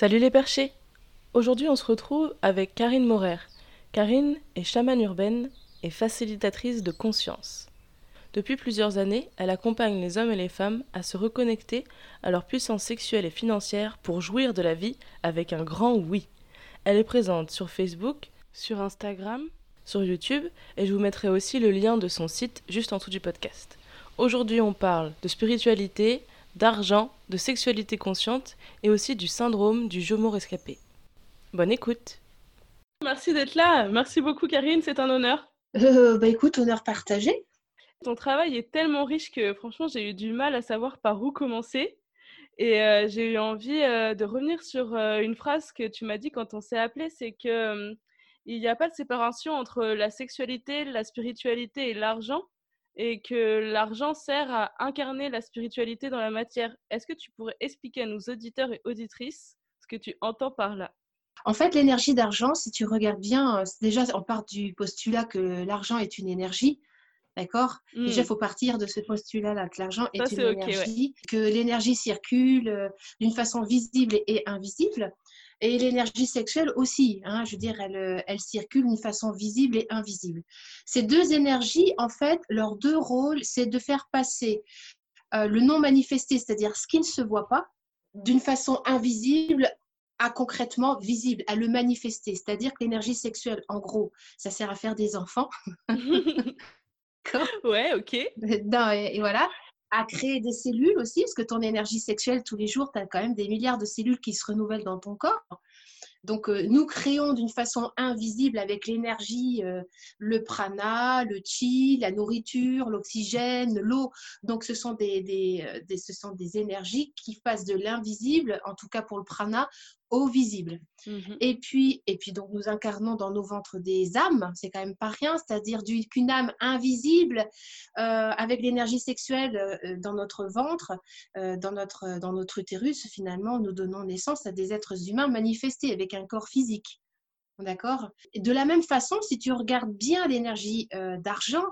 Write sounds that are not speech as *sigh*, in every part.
Salut les perchés Aujourd'hui on se retrouve avec Karine Morer. Karine est chamane urbaine et facilitatrice de conscience. Depuis plusieurs années, elle accompagne les hommes et les femmes à se reconnecter à leur puissance sexuelle et financière pour jouir de la vie avec un grand oui. Elle est présente sur Facebook, sur Instagram, sur YouTube et je vous mettrai aussi le lien de son site juste en dessous du podcast. Aujourd'hui on parle de spiritualité, d'argent, de sexualité consciente et aussi du syndrome du jomo rescapé. Bonne écoute. Merci d'être là. Merci beaucoup Karine, c'est un honneur. Euh, bah écoute, honneur partagé. Ton travail est tellement riche que franchement j'ai eu du mal à savoir par où commencer. Et euh, j'ai eu envie euh, de revenir sur une phrase que tu m'as dit quand on s'est appelé, c'est que il n'y a pas de séparation entre la sexualité, la spiritualité et l'argent et que l'argent sert à incarner la spiritualité dans la matière. Est-ce que tu pourrais expliquer à nos auditeurs et auditrices ce que tu entends par là? En fait, l'énergie d'argent, si tu regardes bien, euh, déjà, on part du postulat que l'argent est une énergie. D'accord? Déjà, il hmm. faut partir de ce postulat-là, que l'argent est, une énergie, que l'énergie circule euh, d'une façon visible et invisible. Et l'énergie sexuelle aussi, hein, je veux dire, elle, euh, elle circule d'une façon visible et invisible. Ces deux énergies, en fait, leurs deux rôles, c'est de faire passer euh, le non manifesté, c'est-à-dire ce qui ne se voit pas, d'une façon invisible à concrètement visible, à le manifester. C'est-à-dire que l'énergie sexuelle, en gros, ça sert à faire des enfants. *laughs* ouais, ok. *laughs* et voilà à créer des cellules aussi, parce que ton énergie sexuelle, tous les jours, tu as quand même des milliards de cellules qui se renouvellent dans ton corps. Donc, euh, nous créons d'une façon invisible avec l'énergie, euh, le prana, le chi, la nourriture, l'oxygène, l'eau. Donc, ce sont euh, des, ce sont des énergies qui passent de l'invisible, en tout cas pour le prana, au visible. Mhm. Et puis, et puis donc nous incarnons dans nos ventres des âmes, c'est quand même pas rien, c'est-à-dire qu'une âme invisible avec l'énergie sexuelle dans notre ventre, dans notre dans notre utérus, finalement, nous donnons naissance à des êtres humains manifestés avec un corps physique. D'accord? De la même façon, si tu regardes bien l'énergie euh, d'argent,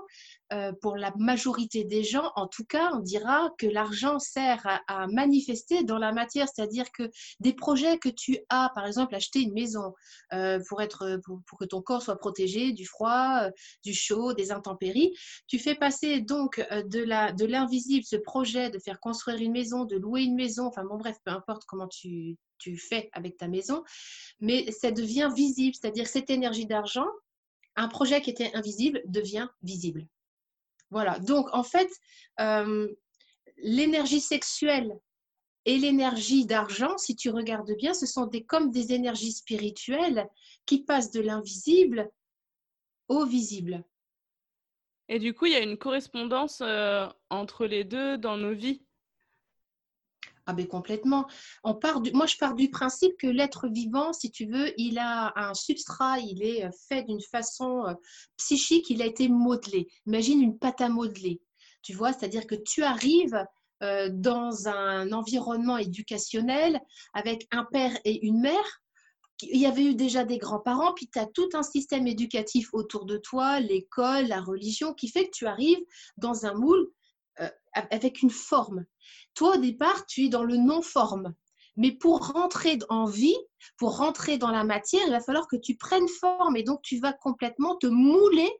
euh, pour la majorité des gens, en tout cas, on dira que l'argent sert à, manifester dans la matière, c'est-à-dire que des projets que tu as, par exemple, acheter une maison euh, pour, être, pour, que ton corps soit protégé du froid, du chaud, des intempéries, tu fais passer donc de l'invisible de ce projet de faire construire une maison, de louer une maison, enfin bon bref, peu importe comment tu, tu fais avec ta maison, mais ça devient visible, c'est-à-dire cette énergie d'argent, un projet qui était invisible devient visible. Voilà, donc en fait, euh, l'énergie sexuelle et l'énergie d'argent, si tu regardes bien, ce sont des, comme des énergies spirituelles qui passent de l'invisible au visible. Et du coup, il y a une correspondance euh, entre les deux dans nos vies. Ah complètement. On part du, moi, je pars du principe que l'être vivant, si tu veux, il a un substrat, il est euh, fait d'une façon euh, psychique, il a été modelé. Imagine une pâte à modeler. Tu vois, c'est-à-dire que tu arrives euh, dans un environnement éducationnel avec un père et une mère. Il y avait eu déjà des grands-parents, puis tu as tout un système éducatif autour de toi, l'école, la religion, qui fait que tu arrives dans un moule avec une forme. Toi, au départ, tu es dans le non-forme. Mais pour rentrer en vie, pour rentrer dans la matière, il va falloir que tu prennes forme et donc tu vas complètement te mouler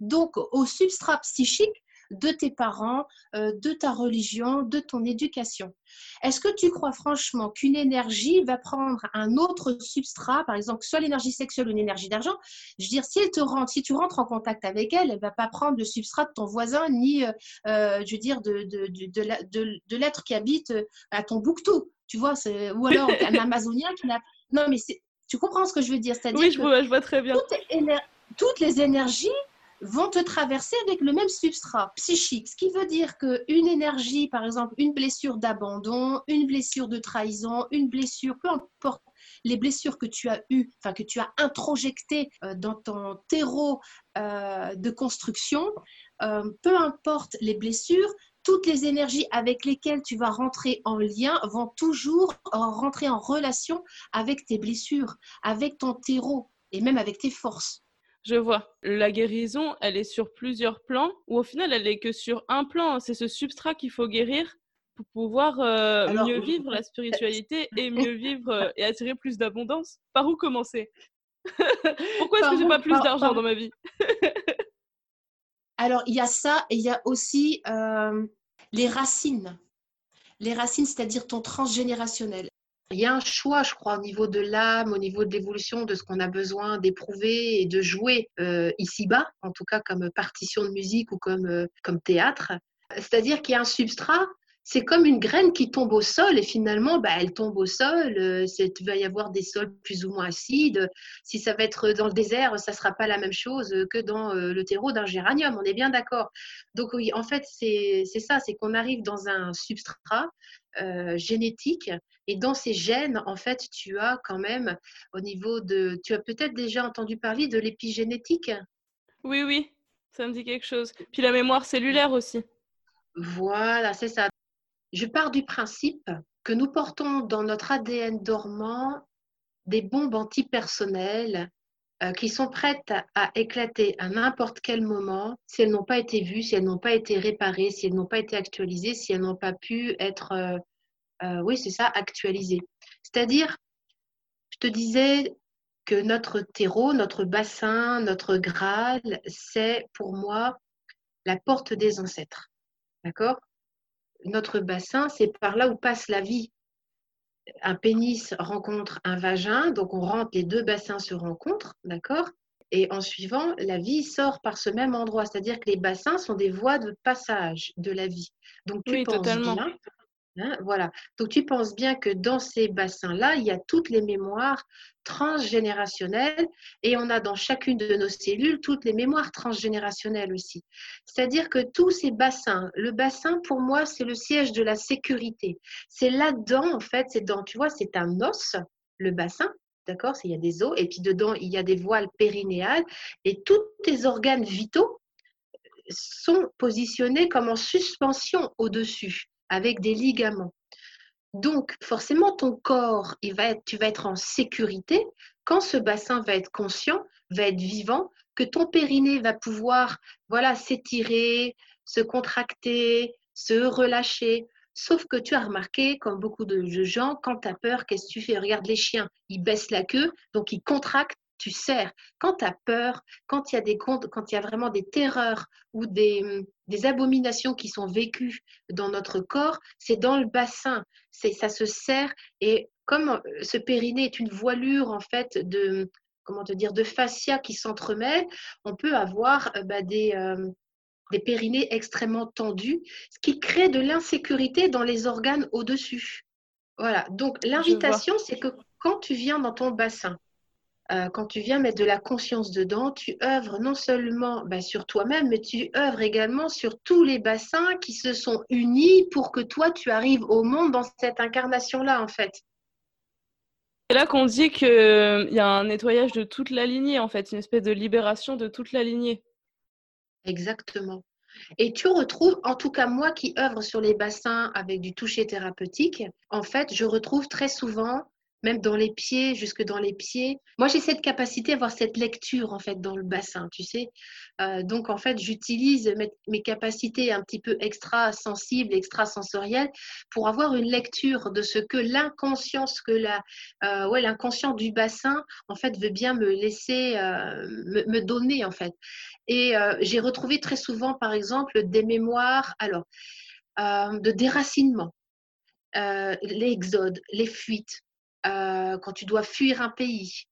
donc au substrat psychique de tes parents, euh, de ta religion, de ton éducation. Est-ce que tu crois franchement qu'une énergie va prendre un autre substrat, par exemple, soit l'énergie sexuelle ou une énergie d'argent? Je veux dire, si, elle te rentre, si tu rentres en contact avec elle, elle ne va pas prendre le substrat de ton voisin, ni, euh, euh, je veux dire, de, de, l'être qui habite à ton bouctou, tu vois, ou alors *laughs* un Amazonien qui n'a... Non, mais tu comprends ce que je veux dire? Oui, je vois, je vois très bien. toutes les énergies vont te traverser avec le même substrat psychique. Ce qui veut dire qu'une énergie, par exemple, une blessure d'abandon, une blessure de trahison, une blessure, peu importe les blessures que tu as eues, enfin que tu as introjectées euh, dans ton terreau euh, de construction, euh, peu importe les blessures, toutes les énergies avec lesquelles tu vas rentrer en lien vont toujours rentrer en relation avec tes blessures, avec ton terreau et même avec tes forces. Je vois. La guérison, elle est sur plusieurs plans, ou au final, elle est que sur un plan. C'est ce substrat qu'il faut guérir pour pouvoir euh, mieux vivre la spiritualité et mieux vivre euh, et attirer plus d'abondance. Par où commencer? *laughs* Pourquoi est-ce que j'ai pas plus d'argent dans ma vie? Alors, il y a ça et il y a aussi euh, les racines. Les racines, c'est-à-dire ton transgénérationnel. Il y a un choix, je crois, au niveau de l'âme, au niveau de l'évolution, de ce qu'on a besoin d'éprouver et de jouer euh, ici-bas, en tout cas comme partition de musique ou comme, euh, comme théâtre. C'est-à-dire qu'il y a un substrat c'est comme une graine qui tombe au sol et finalement, bah, elle tombe au sol. Euh, il va y avoir des sols plus ou moins acides. Si ça va être dans le désert, ça ne sera pas la même chose que dans euh, le terreau d'un géranium. On est bien d'accord. Donc oui, en fait, c'est ça, c'est qu'on arrive dans un substrat euh, génétique et dans ces gènes, en fait, tu as quand même au niveau de... Tu as peut-être déjà entendu parler de l'épigénétique? Oui, oui, ça me dit quelque chose. Puis la mémoire cellulaire aussi. Voilà, c'est ça. Je pars du principe que nous portons dans notre ADN dormant des bombes antipersonnelles euh, qui sont prêtes à, éclater à n'importe quel moment si elles n'ont pas été vues, si elles n'ont pas été réparées, si elles n'ont pas été actualisées, si elles n'ont pas pu être, euh, euh, oui, c'est ça, actualisées. C'est-à-dire, je te disais que notre terreau, notre bassin, notre Graal, c'est pour moi la porte des ancêtres. D'accord? Notre bassin, c'est par là où passe la vie. Un pénis rencontre un vagin, donc on rentre, les deux bassins se rencontrent, d'accord? Et en suivant, la vie sort par ce même endroit, c'est-à-dire que les bassins sont des voies de passage de la vie. Donc tu penses totalement. bien Hein, voilà. Donc tu penses bien que dans ces bassins-là, il y a toutes les mémoires transgénérationnelles et on a dans chacune de nos cellules toutes les mémoires transgénérationnelles aussi. C'est-à-dire que tous ces bassins, le bassin pour moi c'est le siège de la sécurité. C'est là-dedans en fait, c'est dans, tu vois, c'est un os, le bassin, d'accord Il y a des os et puis dedans il y a des voiles périnéales et tous tes organes vitaux sont positionnés comme en suspension au-dessus avec des ligaments. Donc, forcément, ton corps, va tu vas être en sécurité quand ce bassin va être conscient, va être vivant, que ton périnée va pouvoir voilà, s'étirer, se contracter, se relâcher. Sauf que tu as remarqué, comme beaucoup de gens, quand tu as peur, qu'est-ce que tu fais? Regarde les chiens, ils baissent la queue, donc ils contractent tu sers. Quand tu as peur, quand il y a des quand il y a vraiment des terreurs ou des, des abominations qui sont vécues dans notre corps, c'est dans le bassin. C'est ça se serre et comme euh, ce périnée est une voilure en fait de comment te dire de fascia qui s'entremêlent, on peut avoir euh, bah, des euh, des périnées extrêmement tendus, ce qui crée de l'insécurité dans les organes au-dessus. Voilà. Donc l'invitation, c'est que quand tu viens dans ton bassin, euh, quand tu viens mettre de la conscience dedans, tu œuvres non seulement bah, sur toi-même, mais tu œuvres également sur tous les bassins qui se sont unis pour que toi, tu arrives au monde dans cette incarnation-là, en fait. C'est là qu'on dit qu'il euh, y a un nettoyage de toute la lignée, en fait, une espèce de libération de toute la lignée. Exactement. Et tu retrouves, en tout cas moi qui œuvre sur les bassins avec du toucher thérapeutique, en fait, je retrouve très souvent même dans les pieds, jusque dans les pieds. Moi, j'ai cette capacité à avoir cette lecture, en fait, dans le bassin, tu sais. Euh, donc, en fait, j'utilise mes, capacités un petit peu extra-sensibles, extra-sensorielles pour avoir une lecture de ce que l'inconscience, que la, euh, ouais, l'inconscient du bassin, en fait, veut bien me laisser, euh, me, me, donner, en fait. Et j'ai retrouvé très souvent, par exemple, des mémoires, alors, de déracinement. l'exode, les fuites, euh, quand tu dois fuir un pays.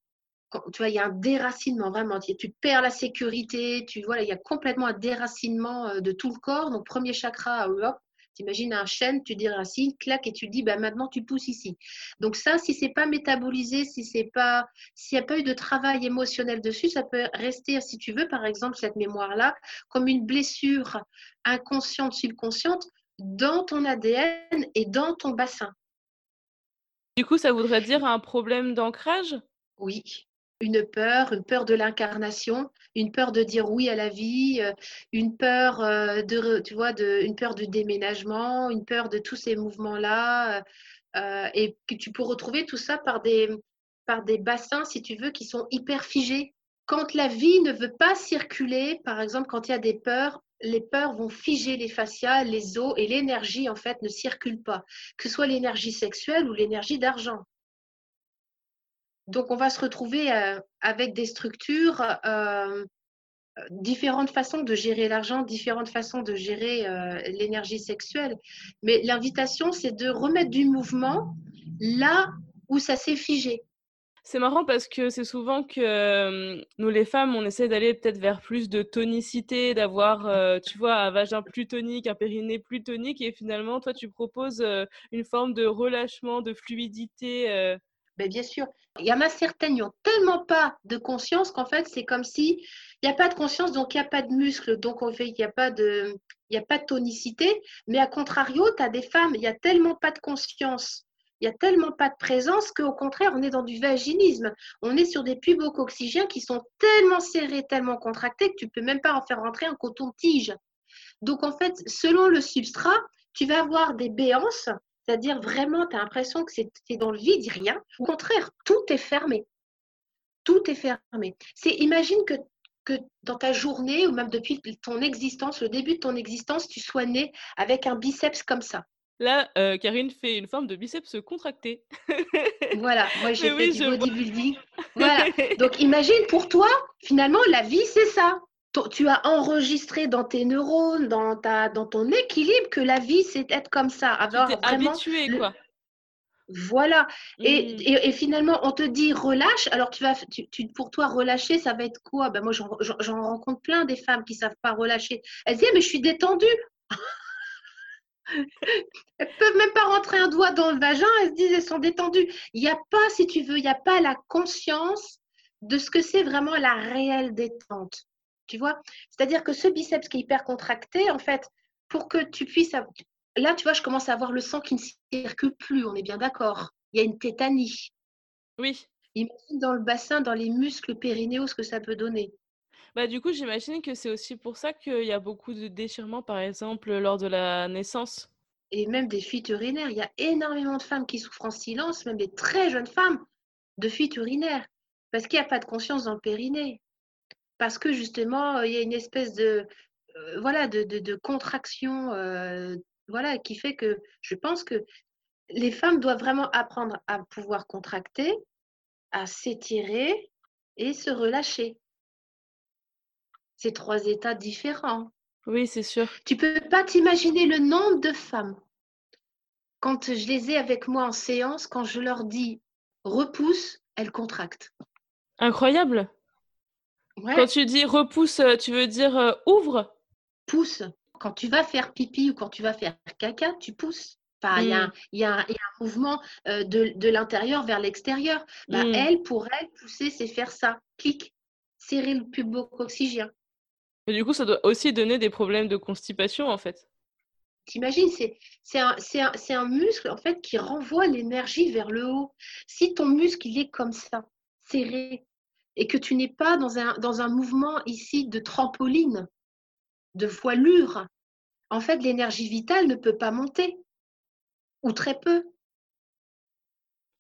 Tu vois, il y a un déracinement vraiment. Tu, perds la sécurité. Tu vois, il y a complètement un déracinement euh, de tout le corps. Donc, premier chakra, hop, T'imagines un chêne, tu dis racine, claque et tu dis bah, maintenant tu pousses ici. Donc ça, si c'est pas métabolisé, si c'est pas, s'il n'y a pas eu de travail émotionnel dessus, ça peut rester, si tu veux, par exemple, cette mémoire-là, comme une blessure inconsciente, subconsciente dans ton ADN et dans ton bassin. Du coup, ça voudrait dire un problème d'ancrage? Oui, une peur, une peur de l'incarnation, une peur de dire oui à la vie, euh, une peur euh, de, tu vois, une peur de déménagement, une peur de tous ces mouvements-là, euh, et que tu peux retrouver tout ça par des, par des bassins, si tu veux, qui sont hyper figés. Quand la vie ne veut pas circuler, par exemple, quand il y a des peurs, les peurs vont figer les fascias, les os, et l'énergie, en fait, ne circule pas, que ce soit l'énergie sexuelle ou l'énergie d'argent. Donc, on va se retrouver euh, avec des structures, euh, différentes façons de gérer l'argent, différentes façons de gérer euh, l'énergie sexuelle. Mais l'invitation, c'est de remettre du mouvement là où ça s'est figé. C'est marrant parce que c'est souvent que nous, les femmes, on essaie d'aller peut-être vers plus de tonicité, d'avoir, tu vois, un vagin plus tonique, un périnée plus tonique. Et finalement, toi, tu proposes une forme de relâchement, de fluidité. Mais bien sûr, il y en a certaines qui n'ont tellement pas de conscience qu'en fait, c'est comme si il n'y a pas de conscience, donc il n'y a pas de muscle, donc en fait, il n'y a, pas de, il a pas de tonicité. Mais à contrario, tu as des femmes, il n'y a tellement pas de conscience, il n'y a tellement pas de présence qu'au contraire, on est dans du vaginisme. On est sur des pubocoxygènes qui sont tellement serrés, tellement contractés que tu ne peux même pas en faire rentrer un coton-tige. Donc en fait, selon le substrat, tu vas avoir des béances c'est-à-dire vraiment, tu as l'impression que c'est dans le vide, rien. Au contraire, tout est fermé. Tout est fermé. C'est imagine que dans ta journée ou même depuis ton existence, le début de ton existence, tu sois né avec un biceps comme ça. Là, euh, Karine fait une forme de biceps contracté. voilà, moi *laughs* j'ai fait du bodybuilding. Voilà. *laughs* Donc imagine pour toi, finalement, la vie, c'est ça tu as enregistré dans tes neurones, dans, ta, dans ton équilibre, que la vie, c'est être comme ça. Avoir tu habitué, quoi. Voilà. Mmh. Et, et, finalement, on te dit relâche. Alors, tu vas, tu, pour toi, relâcher, ça va être quoi? Ben Moi, j'en rencontre plein des femmes qui ne savent pas relâcher. Elles disent, mais je suis détendue. Elles peuvent même pas rentrer un doigt dans le vagin. Elles se disent, elles sont détendues. Il n'y a pas, si tu veux, il n'y a pas la conscience de ce que c'est vraiment la réelle détente. Tu vois C'est-à-dire que ce biceps qui est hyper contracté, en fait, pour que tu puisses. Là, tu vois, je commence à avoir le sang qui ne circule plus, on est bien d'accord. Il y a une tétanie. Oui. Imagine dans le bassin, dans les muscles périnéaux, ce que ça peut donner. Bah, du coup, j'imagine que c'est aussi pour ça qu'il y a beaucoup de déchirements, par exemple, lors de la naissance. Et même des fuites urinaires. Il y a énormément de femmes qui souffrent en silence, même des très jeunes femmes, de fuites urinaires. Parce qu'il n'y a pas de conscience dans le périnée parce que justement, il y a une espèce de, euh, voilà, de, de, contraction euh, voilà, qui fait que je pense que les femmes doivent vraiment apprendre à pouvoir contracter, à s'étirer et se relâcher. C'est trois états différents. Oui, c'est sûr. Tu peux pas t'imaginer le nombre de femmes, quand je les ai avec moi en séance, quand je leur dis repousse, elles contractent. Incroyable. Quand tu dis repousse, euh, tu veux dire euh, ouvre? Pousse. Quand tu vas faire pipi ou quand tu vas faire caca, tu pousses. il, y a, un mouvement euh, de, l'intérieur vers l'extérieur. Bah, hmm. Elle, pour elle, pousser, c'est faire ça. Clic. Serrer le pubo-oxygène. Mais du coup, ça doit aussi donner des problèmes de constipation, en fait. T'imagines, c'est un, un, muscle, en fait, qui renvoie l'énergie vers le haut. Si ton muscle, il est comme ça, serré, et que tu n'es pas dans un, dans un mouvement ici de trampoline, de voilure, en fait, l'énergie vitale ne peut pas monter, ou très peu.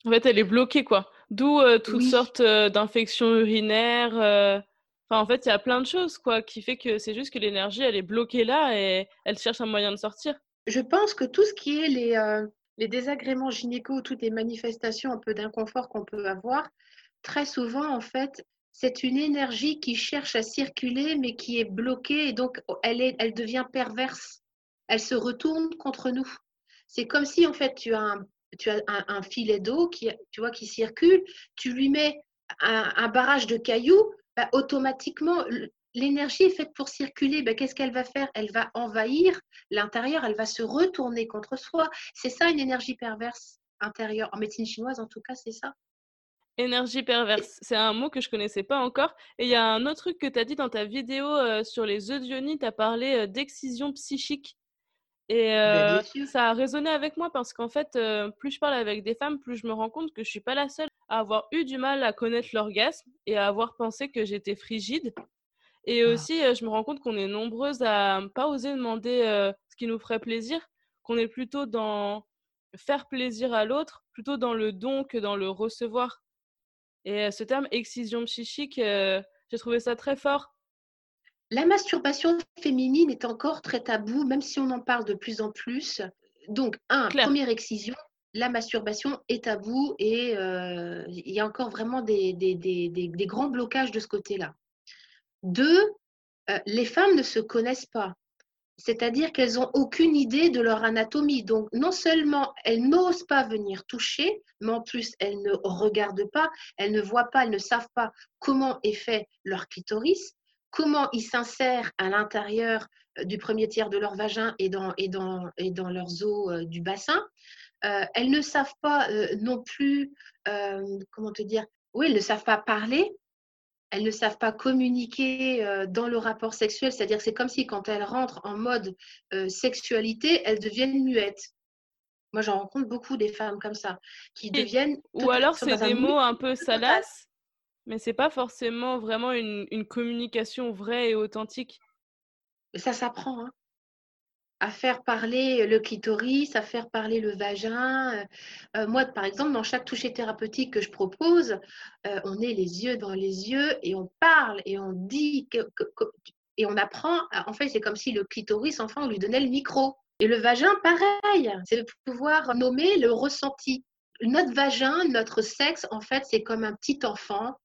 En fait, elle est bloquée, quoi. D'où euh, toutes sortes euh, d'infections urinaires. Euh. Enfin, en fait, il y a plein de choses, quoi, qui fait que c'est juste que l'énergie, elle est bloquée là et elle cherche un moyen de sortir. Je pense que tout ce qui est les, les désagréments gynéco, toutes les manifestations un peu d'inconfort qu'on peut avoir, très souvent, en fait, c'est une énergie qui cherche à circuler, mais qui est bloquée, et donc elle, est, elle devient perverse. Elle se retourne contre nous. C'est comme si, en fait, tu as un, tu as un, filet d'eau qui, tu vois, qui circule, tu lui mets un, barrage de cailloux, bah, automatiquement, l'énergie est faite pour circuler. Ben, Qu'est-ce qu'elle va faire? Elle va envahir l'intérieur, elle va se retourner contre soi. C'est ça une énergie perverse intérieure. En médecine chinoise, en tout cas, c'est ça. Énergie perverse, c'est un mot que je connaissais pas encore. Et il y a un autre truc que tu as dit dans ta vidéo euh, sur les eudionies, tu as parlé euh, d'excision psychique. Et euh, ça a résonné avec moi parce qu'en fait, euh, plus je parle avec des femmes, plus je me rends compte que je suis pas la seule à avoir eu du mal à connaître l'orgasme et à avoir pensé que j'étais frigide. Et Ah. aussi, euh, je me rends compte qu'on est nombreuses à pas oser demander ce qui nous ferait plaisir, qu'on est plutôt dans faire plaisir à l'autre, plutôt dans le don que dans le recevoir. Et ce terme excision psychique, j'ai trouvé ça très fort. La masturbation féminine est encore très tabou, même si on en parle de plus en plus. Donc, un, Claire. première excision, la masturbation est tabou et euh, il y a encore vraiment des, des- des- des- des grands blocages de ce côté-là. Deux, euh, les femmes ne se connaissent pas. C'est-à-dire qu'elles n'ont aucune idée de leur anatomie. Donc, non seulement elles n'osent pas venir toucher, mais en plus, elles ne regardent pas, elles ne voient pas, elles ne savent pas comment est fait leur clitoris, comment il s'insère à l'intérieur euh, du premier tiers de leur vagin et dans, et dans, et dans leurs os euh, du bassin. Euh, elles ne savent pas euh, non plus, euh, comment te dire, oui, elles ne savent pas parler, elles ne savent pas communiquer dans le rapport sexuel, c'est-à-dire que c'est comme si quand elles rentrent en mode sexualité, elles deviennent muettes. Moi, j'en rencontre beaucoup des femmes comme ça, qui deviennent... Ou alors c'est des mots un peu salaces, mais c'est pas forcément vraiment une, communication vraie et authentique. Ça s'apprend, hein, à faire parler le clitoris, à faire parler le vagin. Euh, euh, moi, par exemple, dans chaque toucher thérapeutique que je propose, euh, on est les yeux dans les yeux et on parle et on dit et on apprend. En fait, c'est comme si le clitoris, enfin, on lui donnait le micro. Et le vagin, pareil, c'est de pouvoir nommer le ressenti. Notre vagin, notre sexe, en fait, c'est comme un petit enfant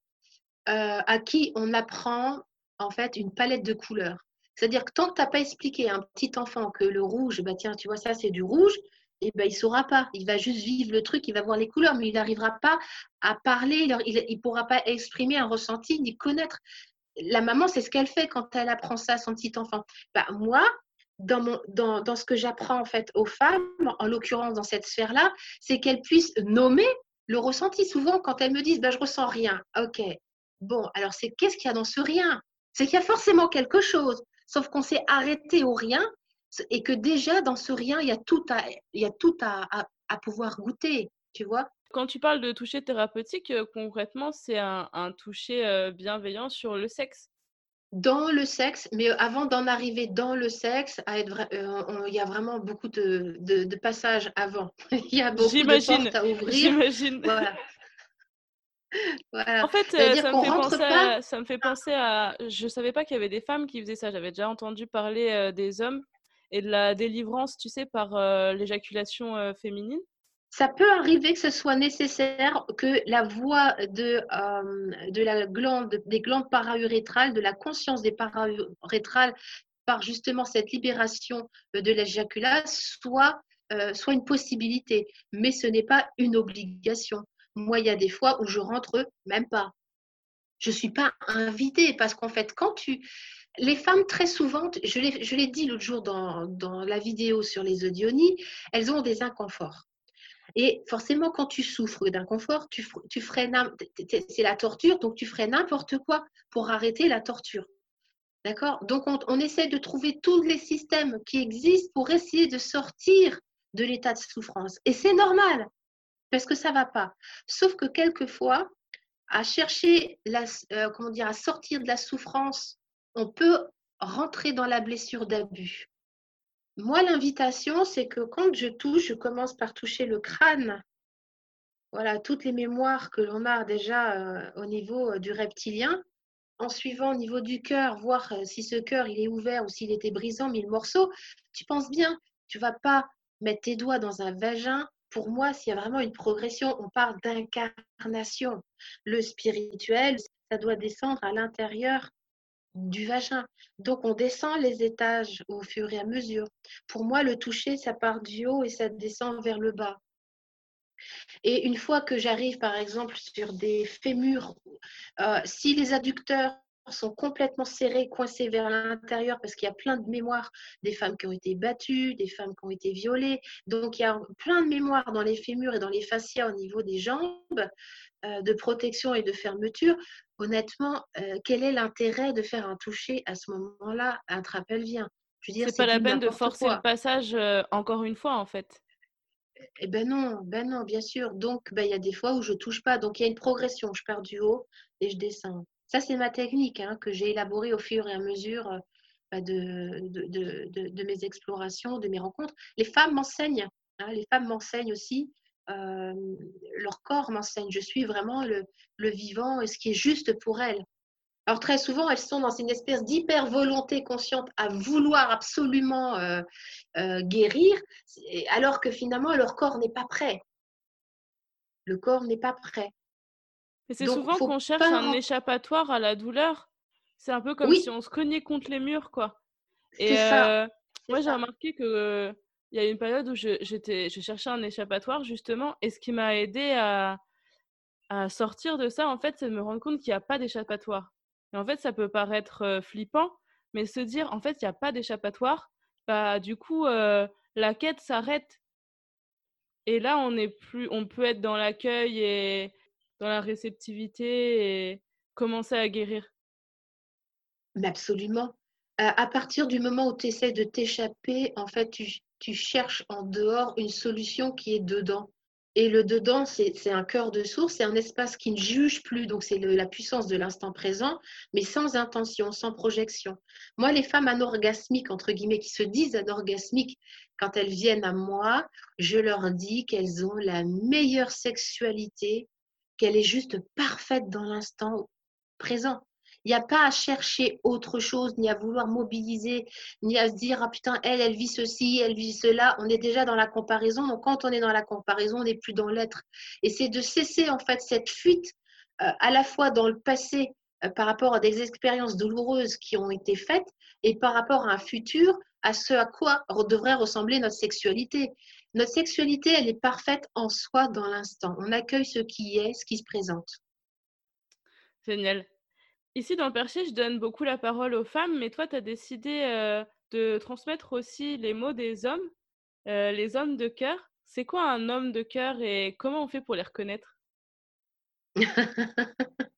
euh, à qui on apprend en fait une palette de couleurs. C'est-à-dire que tant que tu n'as pas expliqué à un petit enfant que le rouge, bah tiens, tu vois, ça c'est du rouge, et ben il saura pas. Il va juste vivre le truc, il va voir les couleurs, mais il n'arrivera pas à parler, il ne pourra pas exprimer un ressenti ni connaître. La maman, c'est ce qu'elle fait quand elle apprend ça à son petit enfant. Bah, moi, dans, mon, dans, dans ce que j'apprends en fait aux femmes, en l'occurrence dans cette sphère-là, c'est qu'elles puissent nommer le ressenti. Souvent, quand elles me disent, bah, je ressens rien, ok, bon, alors c'est qu'est-ce qu'il y a dans ce rien? C'est qu'il y a forcément quelque chose, sauf qu'on s'est arrêté au rien et que déjà dans ce rien, il y a tout à, il y a tout à, à, à pouvoir goûter, tu vois? Quand tu parles de toucher thérapeutique, euh, concrètement, c'est un, un toucher euh, bienveillant sur le sexe. Dans le sexe, mais avant d'en arriver dans le sexe, à être euh, on- il y a vraiment beaucoup de, de, de passages avant. *laughs* il y a beaucoup de portes à ouvrir. j'imagine. Voilà. Voilà. En fait, euh, ça me qu'on fait penser à, ça me fait penser à, je savais pas qu'il y avait des femmes qui faisaient ça. J'avais déjà entendu parler euh, des hommes et de la délivrance, tu sais, par euh, l'éjaculation euh, féminine. Ça peut arriver que ce soit nécessaire que la voix de, euh, de la glande, des glandes paraurétrales, de la conscience des paraurétrales, par justement cette libération euh, de l'éjaculat, soit, euh, soit une possibilité. Mais ce n'est pas une obligation. Moi, il y a des fois où je rentre même pas. Je ne suis pas invitée parce qu'en fait, quand tu... Les femmes, très souvent, je l'ai dit l'autre jour dans, dans la vidéo sur les audionies, elles ont des inconforts. Et forcément, quand tu souffres d'inconfort, tu, tu ferais c'est la torture, donc tu ferais n'importe quoi pour arrêter la torture. D'accord? Donc, on, on essaie de trouver tous les systèmes qui existent pour essayer de sortir de l'état de souffrance. Et c'est normal, parce que ça ne va pas. Sauf que quelquefois, à chercher, la, euh, comment dire, à sortir de la souffrance, on peut rentrer dans la blessure d'abus. Moi, l'invitation, c'est que quand je touche, je commence par toucher le crâne. Voilà, toutes les mémoires que l'on a déjà euh, au niveau euh, du reptilien. En suivant au niveau du cœur, voir si ce cœur il est ouvert ou s'il était brisant, mille morceaux. Tu penses bien, tu vas pas mettre tes doigts dans un vagin. Pour moi, s'il y a vraiment une progression, on parle d'incarnation. Le spirituel, ça doit descendre à l'intérieur du vagin. Donc, on descend les étages au fur et à mesure. Pour moi, le toucher, ça part du haut et ça descend vers le bas. Et une fois que j'arrive, par exemple, sur des fémurs, euh, si les adducteurs sont complètement serrés, coincés vers l'intérieur parce qu'il y a plein de mémoires des femmes qui ont été battues, des femmes qui ont été violées. Donc il y a plein de mémoires dans les fémurs et dans les fascias au niveau des jambes euh, de protection et de fermeture. Honnêtement, euh, quel est l'intérêt de faire un toucher à ce moment-là Un trapelvien c'est pas la peine de forcer le passage euh, encore une fois en fait. Eh ben non, ben non, bien sûr. Donc, ben, il y a des fois où je touche pas. Donc, il y a une progression. Je pars du haut et je descends. Ça, c'est ma technique hein, que j'ai élaborée au fur et à mesure euh, ben, de, mes explorations, de mes rencontres. Les femmes m'enseignent. Hein, les femmes m'enseignent aussi. Euh, leur corps m'enseigne. Je suis vraiment le, vivant et ce qui est juste pour elles. Alors très souvent, elles sont dans une espèce d'hyper volonté consciente à vouloir absolument euh, guérir, alors que finalement leur corps n'est pas prêt. Le corps n'est pas prêt. Et c'est souvent qu'on cherche un échappatoire à la douleur. C'est un peu comme si on se cognait contre les murs, quoi. Et euh, moi, j'ai remarqué que il y a une période où je, je cherchais un échappatoire justement, et ce qui m'a aidé à, à sortir de ça, en fait, c'est de me rendre compte qu'il n'y a pas d'échappatoire. Et en fait, ça peut paraître flippant, mais se dire, en fait, il n'y a pas d'échappatoire, bah, du coup, la quête s'arrête. Et là, on, est plus, on peut être dans l'accueil et dans la réceptivité et commencer à guérir. Absolument. à partir du moment où tu essaies de t'échapper, en fait, tu, tu cherches en dehors une solution qui est dedans. Et le dedans, c'est un cœur de source, c'est un espace qui ne juge plus, donc c'est la puissance de l'instant présent, mais sans intention, sans projection. Moi, les femmes anorgasmiques, entre guillemets, qui se disent anorgasmiques, quand elles viennent à moi, je leur dis qu'elles ont la meilleure sexualité, qu'elle est juste parfaite dans l'instant présent. Il n'y a pas à chercher autre chose, ni à vouloir mobiliser, ni à se dire, ah putain, elle, elle vit ceci, elle vit cela. On est déjà dans la comparaison. Donc, quand on est dans la comparaison, on n'est plus dans l'être. Et c'est de cesser, en fait, cette fuite, euh, à la fois dans le passé, euh, par rapport à des expériences douloureuses qui ont été faites, et par rapport à un futur, à ce à quoi devrait ressembler notre sexualité. Notre sexualité, elle est parfaite en soi dans l'instant. On accueille ce qui est, ce qui se présente. Génial. Ici, dans le Perché, je donne beaucoup la parole aux femmes, mais toi, tu as décidé de transmettre aussi les mots des hommes, les hommes de cœur. C'est quoi un homme de cœur et comment on fait pour les reconnaître? *laughs*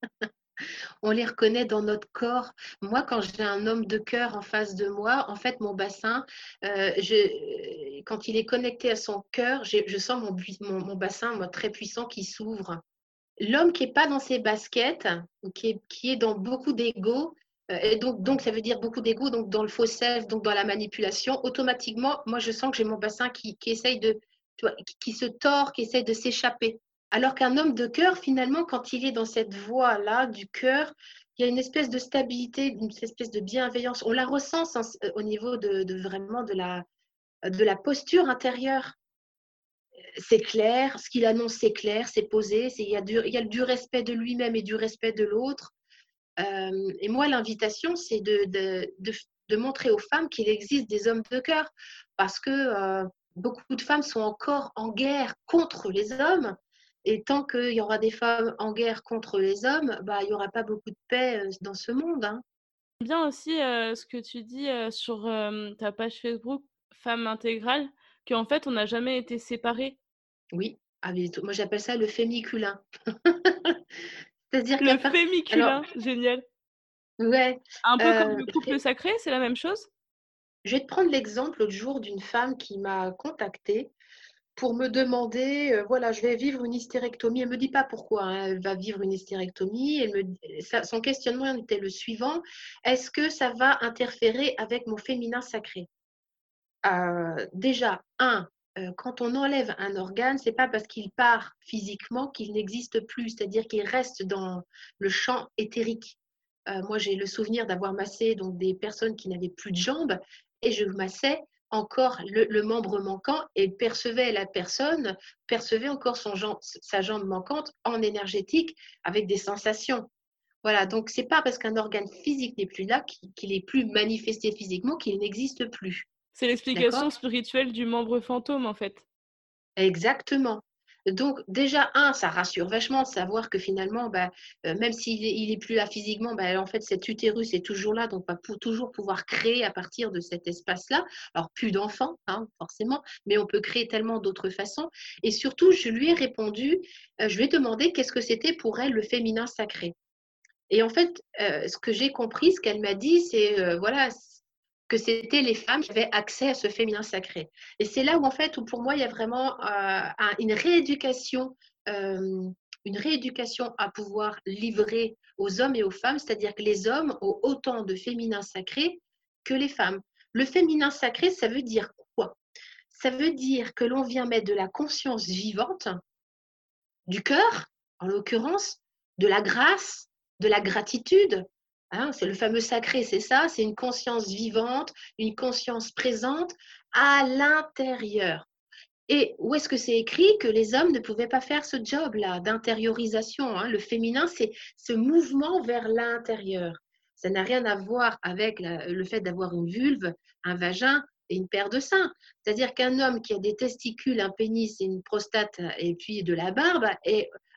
On les reconnaît dans notre corps. Moi, quand j'ai un homme de cœur en face de moi, en fait, mon bassin, je, quand il est connecté à son cœur, je sens mon, bassin moi, très puissant qui s'ouvre l'homme qui n'est pas dans ses baskets, qui est, qui est dans beaucoup d'ego, euh, et donc, donc ça veut dire beaucoup d'ego, donc dans le faux self, donc dans la manipulation, automatiquement, moi je sens que j'ai mon bassin qui, qui essaye de, vois, qui, se tord, qui essaye de s'échapper. Alors qu'un homme de cœur, finalement, quand il est dans cette voie-là du cœur, il y a une espèce de stabilité, une espèce de bienveillance. On la ressent au niveau de, vraiment de la, posture intérieure c'est clair, ce qu'il annonce, c'est clair, c'est posé, il y, a du, il y a du respect de lui-même et du respect de l'autre. Euh, et moi, l'invitation, c'est de, de, de, montrer aux femmes qu'il existe des hommes de cœur, parce que euh, beaucoup de femmes sont encore en guerre contre les hommes. Et tant qu'il y aura des femmes en guerre contre les hommes, bah, il n'y aura pas beaucoup de paix euh, dans ce monde. Hein. Bien aussi ce que tu dis sur ta page Facebook Femmes intégrales, qu'en fait, on n'a jamais été séparés. Oui, ah, moi j'appelle ça le fémiculin. *laughs* C'est-à-dire Le fémiculin, génial. Ouais. Un peu comme le couple sacré, c'est la même chose? Je vais te prendre l'exemple l'autre jour d'une femme qui m'a contactée pour me demander, voilà, je vais vivre une hystérectomie. Elle ne me dit pas pourquoi hein, elle va vivre une hystérectomie. Son questionnement était le suivant, est-ce que ça va interférer avec mon féminin sacré? Déjà, un, euh, quand on enlève un organe, c'est pas parce qu'il part physiquement qu'il n'existe plus, c'est-à-dire qu'il reste dans le champ éthérique. Euh, moi, j'ai le souvenir d'avoir massé donc des personnes qui n'avaient plus de jambes et je massais encore le, membre manquant et percevais la personne, percevait encore son sa jambe manquante en énergétique avec des sensations. Voilà, donc c'est pas parce qu'un organe physique n'est plus là qu'il est plus manifesté physiquement qu'il n'existe plus. C'est l'explication spirituelle du membre fantôme, en fait. Exactement. Donc, déjà, un, ça rassure vachement de savoir que finalement, bah, euh, même s'il est plus là physiquement, bah, en fait, cet utérus est toujours là, donc on va toujours pouvoir créer à partir de cet espace-là. Alors, plus d'enfants, hein, forcément, mais on peut créer tellement d'autres façons. Et surtout, je lui ai répondu, euh, je lui ai demandé qu'est-ce que c'était pour elle le féminin sacré. Et en fait, euh, ce que j'ai compris, ce qu'elle m'a dit, c'est voilà, que c'était les femmes qui avaient accès à ce féminin sacré. Et c'est là où, en fait, où pour moi, il y a vraiment euh, une rééducation, euh, une rééducation à pouvoir livrer aux hommes et aux femmes, c'est-à-dire que les hommes ont autant de féminin sacré que les femmes. Le féminin sacré, ça veut dire quoi? Ça veut dire que l'on vient mettre de la conscience vivante, du cœur, en l'occurrence, de la grâce, de la gratitude, Hein, c'est le fameux sacré, c'est ça, c'est une conscience vivante, une conscience présente à l'intérieur. Et où est-ce que c'est écrit que les hommes ne pouvaient pas faire ce job-là d'intériorisation hein? Le féminin, c'est ce mouvement vers l'intérieur. Ça n'a rien à voir avec le fait d'avoir une vulve, un vagin et une paire de seins. C'est-à-dire qu'un homme qui a des testicules, un pénis et une prostate et puis de la barbe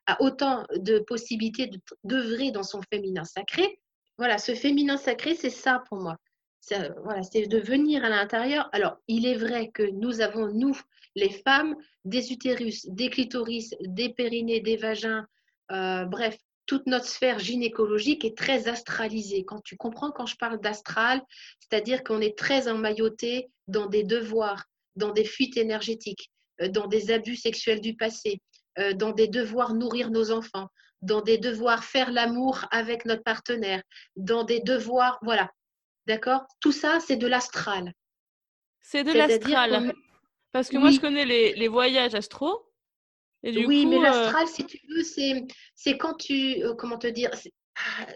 a autant de possibilités d'œuvrer dans son féminin sacré voilà, ce féminin sacré, c'est ça pour moi. Voilà, c'est de venir à l'intérieur. Alors, il est vrai que nous avons, nous, les femmes, des utérus, des clitoris, des périnées, des vagins, euh, bref, toute notre sphère gynécologique est très astralisée. Quand tu comprends quand je parle d'astral, c'est-à-dire qu'on est très emmailloté dans des devoirs, dans des fuites énergétiques, euh, dans des abus sexuels du passé, euh, dans des devoirs nourrir nos enfants, dans des devoirs faire l'amour avec notre partenaire, dans des devoirs, voilà. D'accord? Tout ça, c'est de l'astral. C'est de l'astral. Parce que moi, je connais les, voyages astro. oui, mais euh, l'astral, si tu veux, c'est quand tu. Euh, comment te dire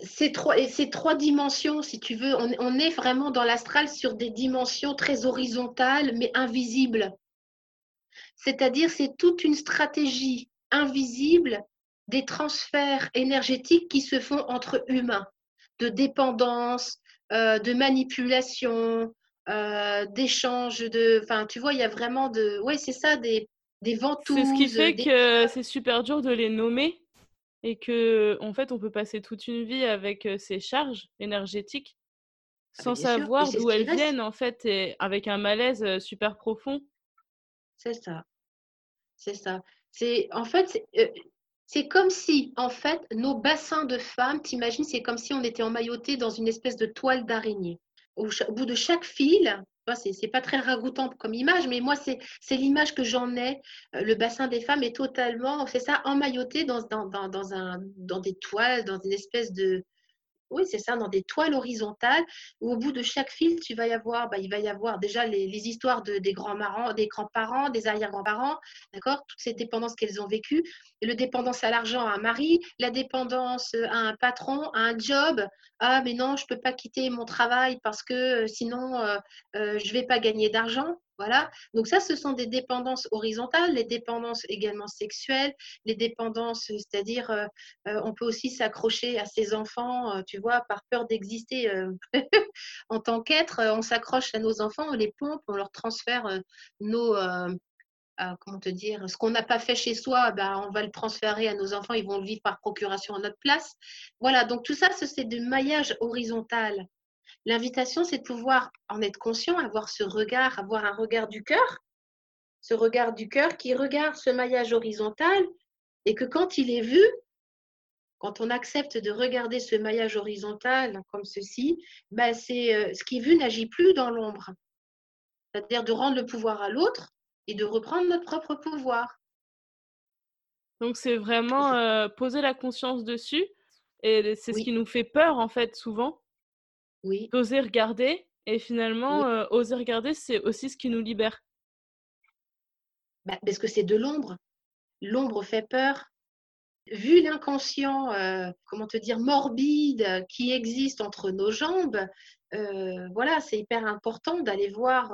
c'est trois, trois dimensions, si tu veux. On, on est vraiment dans l'astral sur des dimensions très horizontales, mais invisibles. C'est-à-dire, c'est toute une stratégie invisible des transferts énergétiques qui se font entre humains, de dépendance, euh, de manipulation, euh, d'échange, de, enfin, tu vois, il y a vraiment de, ouais, c'est ça, des, des ventouses. C'est ce qui fait que c'est super dur de les nommer et que, en fait, on peut passer toute une vie avec euh, ces charges énergétiques ah, sans savoir d'où elles viennent, en fait, et avec un malaise super profond. C'est ça, c'est ça. C'est en fait, c'est comme si, en fait, nos bassins de femmes, t'imagines, c'est comme si on était emmailloté dans une espèce de toile d'araignée. Au, bout de chaque fil, c'est pas très ragoûtant comme image, mais moi, c'est l'image que j'en ai. Euh, le bassin des femmes est totalement, c'est ça, emmailloté dans, des toiles, dans une espèce de, oui, c'est ça, dans des toiles horizontales où au bout de chaque fil, tu vas y avoir, bah, il va y avoir déjà les, histoires de, des grands-parents, des grands-parents, des arrière-grands-parents, d'accord? Toutes ces dépendances qu'elles ont vécues. Le dépendance à l'argent à un mari, la dépendance à un patron, à un job. Ah, mais non, je ne peux pas quitter mon travail parce que euh, sinon, euh, euh, je ne vais pas gagner d'argent. Voilà. Donc ça, ce sont des dépendances horizontales, les dépendances également sexuelles, les dépendances, c'est-à-dire euh, euh, on peut aussi s'accrocher à ses enfants, euh, tu vois, par peur d'exister *laughs* en tant qu'être, on s'accroche à nos enfants, on les pompe, on leur transfère nos comment te dire, ce qu'on n'a pas fait chez soi, ben, on va le transférer à nos enfants, ils vont le vivre par procuration à notre place. Voilà, donc tout ça, c'est du maillage horizontal. L'invitation, c'est de pouvoir en être conscient, avoir ce regard, avoir un regard du cœur, ce regard du cœur qui regarde ce maillage horizontal et que quand il est vu, quand on accepte de regarder ce maillage horizontal comme ceci, ben c'est euh, ce qui est vu n'agit plus dans l'ombre. C'est-à-dire de rendre le pouvoir à l'autre et de reprendre notre propre pouvoir. Donc c'est vraiment euh, poser la conscience dessus et c'est ce qui nous fait peur en fait souvent. Oui. D'oser regarder. Et finalement, euh, oser regarder, c'est aussi ce qui nous libère. Bah, parce que c'est de l'ombre. L'ombre fait peur. Vu l'inconscient, euh, comment te dire, morbide qui existe entre nos jambes, euh, voilà, c'est hyper important d'aller voir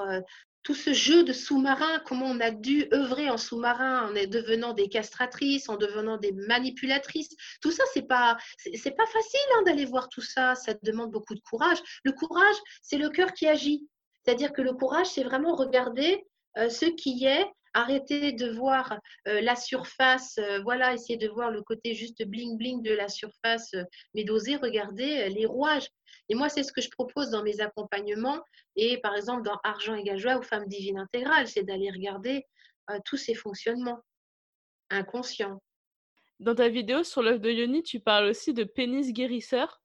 tout ce jeu de sous-marin, comment on a dû œuvrer en sous-marin en devenant des castratrices, en devenant des manipulatrices. Tout ça, c'est pas, pas facile hein, d'aller voir tout ça. Ça demande beaucoup de courage. Le courage, c'est le cœur qui agit. C'est-à-dire que le courage, c'est vraiment regarder euh, ce qui est Arrêtez de voir la surface, voilà, essayez de voir le côté juste bling bling de la surface, mais d'oser regarder les rouages. Et moi, c'est ce que je propose dans mes accompagnements et par exemple dans Argent et joie ou Femmes divines intégrales, c'est d'aller regarder tous ces fonctionnements inconscients. Dans ta vidéo sur l'œuf de Yoni, tu parles aussi de pénis guérisseur.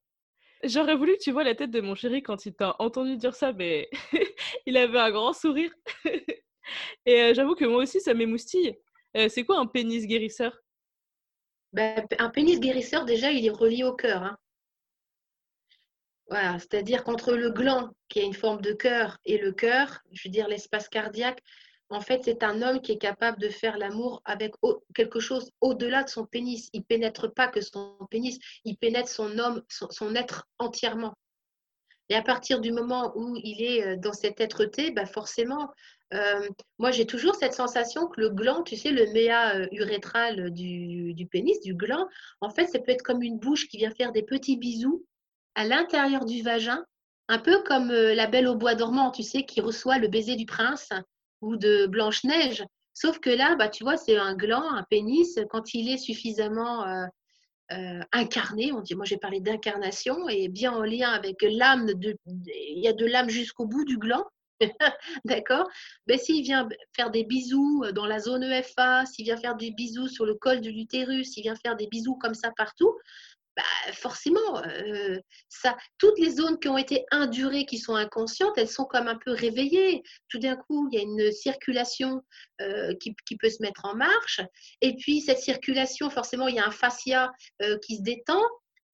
J'aurais voulu que tu vois la tête de mon chéri quand il t'a entendu dire ça, mais *laughs* il avait un grand sourire. *laughs* Et j'avoue que moi aussi, ça m'émoustille. c'est quoi un pénis guérisseur? Ben, Un pénis guérisseur, déjà, il est relié au cœur. Hein. Voilà, c'est-à-dire qu'entre le gland, qui a une forme de cœur, et le cœur, je veux dire l'espace cardiaque, en fait, c'est un homme qui est capable de faire l'amour avec quelque chose au-delà de son pénis. Il pénètre pas que son pénis, il pénètre son homme, son, être entièrement. Et à partir du moment où il est euh, dans cette être-té, bah forcément, euh, moi j'ai toujours cette sensation que le gland, tu sais, le méa euh, urétral du, du pénis, du gland, en fait, ça peut être comme une bouche qui vient faire des petits bisous à l'intérieur du vagin, un peu comme la belle au bois dormant, tu sais, qui reçoit le baiser du prince ou de Blanche-Neige. Sauf que là, bah, tu vois, c'est un gland, un pénis, quand il est suffisamment euh, incarné, on dit, moi j'ai parlé d'incarnation, et bien en lien avec l'âme, il y a de l'âme jusqu'au bout du gland, *laughs* d'accord? Mais S'il vient faire des bisous dans la zone EFA, s'il vient faire des bisous sur le col de l'utérus, s'il vient faire des bisous comme ça partout, bah, forcément, euh, ça, toutes les zones qui ont été indurées, qui sont inconscientes, elles sont comme un peu réveillées. Tout d'un coup, il y a une circulation euh, qui, peut se mettre en marche. Et puis, cette circulation, forcément, il y a un fascia euh, qui se détend.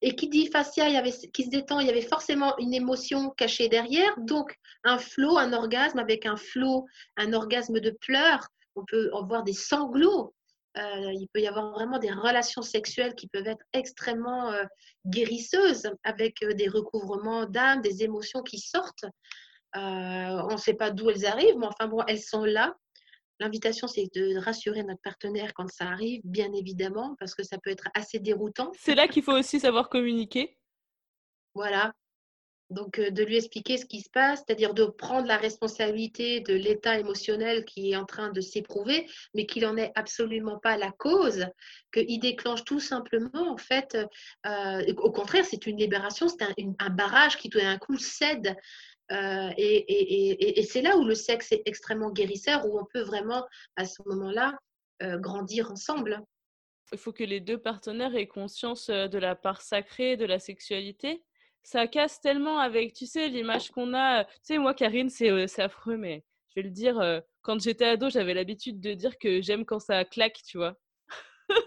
Et qui dit fascia qui se détend, il y avait forcément une émotion cachée derrière. Donc, un flot, un orgasme avec un flot, un orgasme de pleurs. On peut en voir des sanglots euh, il peut y avoir vraiment des relations sexuelles qui peuvent être extrêmement euh, guérisseuses avec euh, des recouvrements d'âme, des émotions qui sortent. on ne sait pas d'où elles arrivent, mais enfin bon, elles sont là. L'invitation, c'est de rassurer notre partenaire quand ça arrive, bien évidemment, parce que ça peut être assez déroutant. C'est là qu'il faut aussi savoir communiquer. Voilà, donc, euh, de lui expliquer ce qui se passe, c'est-à-dire de prendre la responsabilité de l'état émotionnel qui est en train de s'éprouver, mais qu'il n'en est absolument pas la cause, qu'il déclenche tout simplement, en fait, euh, au contraire, c'est une libération, c'est un, barrage qui tout d'un coup cède. Euh, et, c'est là où le sexe est extrêmement guérisseur, où on peut vraiment, à ce moment-là, grandir ensemble. Il faut que les deux partenaires aient conscience de la part sacrée de la sexualité ça casse tellement avec, tu sais, l'image qu'on a. Tu sais, moi, Karine, c'est affreux, mais je vais le dire, quand j'étais ado, j'avais l'habitude de dire que j'aime quand ça claque, tu vois.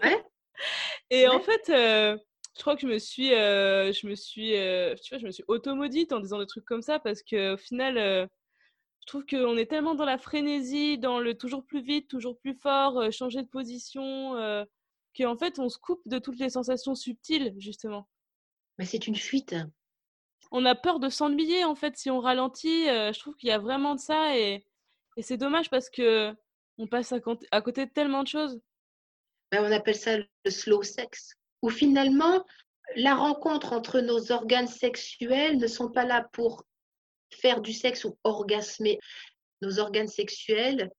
Ouais. *laughs* Et en fait, je crois que je me suis, je me suis, tu vois, je me suis automaudite en disant des trucs comme ça parce qu'au final, je trouve qu'on est tellement dans la frénésie, dans le toujours plus vite, toujours plus fort, changer de position, qu'en fait, on se coupe de toutes les sensations subtiles, justement. Mais c'est une fuite on a peur de s'ennuyer en fait si on ralentit. je trouve qu'il y a vraiment de ça et, c'est dommage parce que on passe à, côté de tellement de choses. Ben, on appelle ça le slow sex, où finalement la rencontre entre nos organes sexuels ne sont pas là pour faire du sexe ou orgasmer. Nos organes sexuels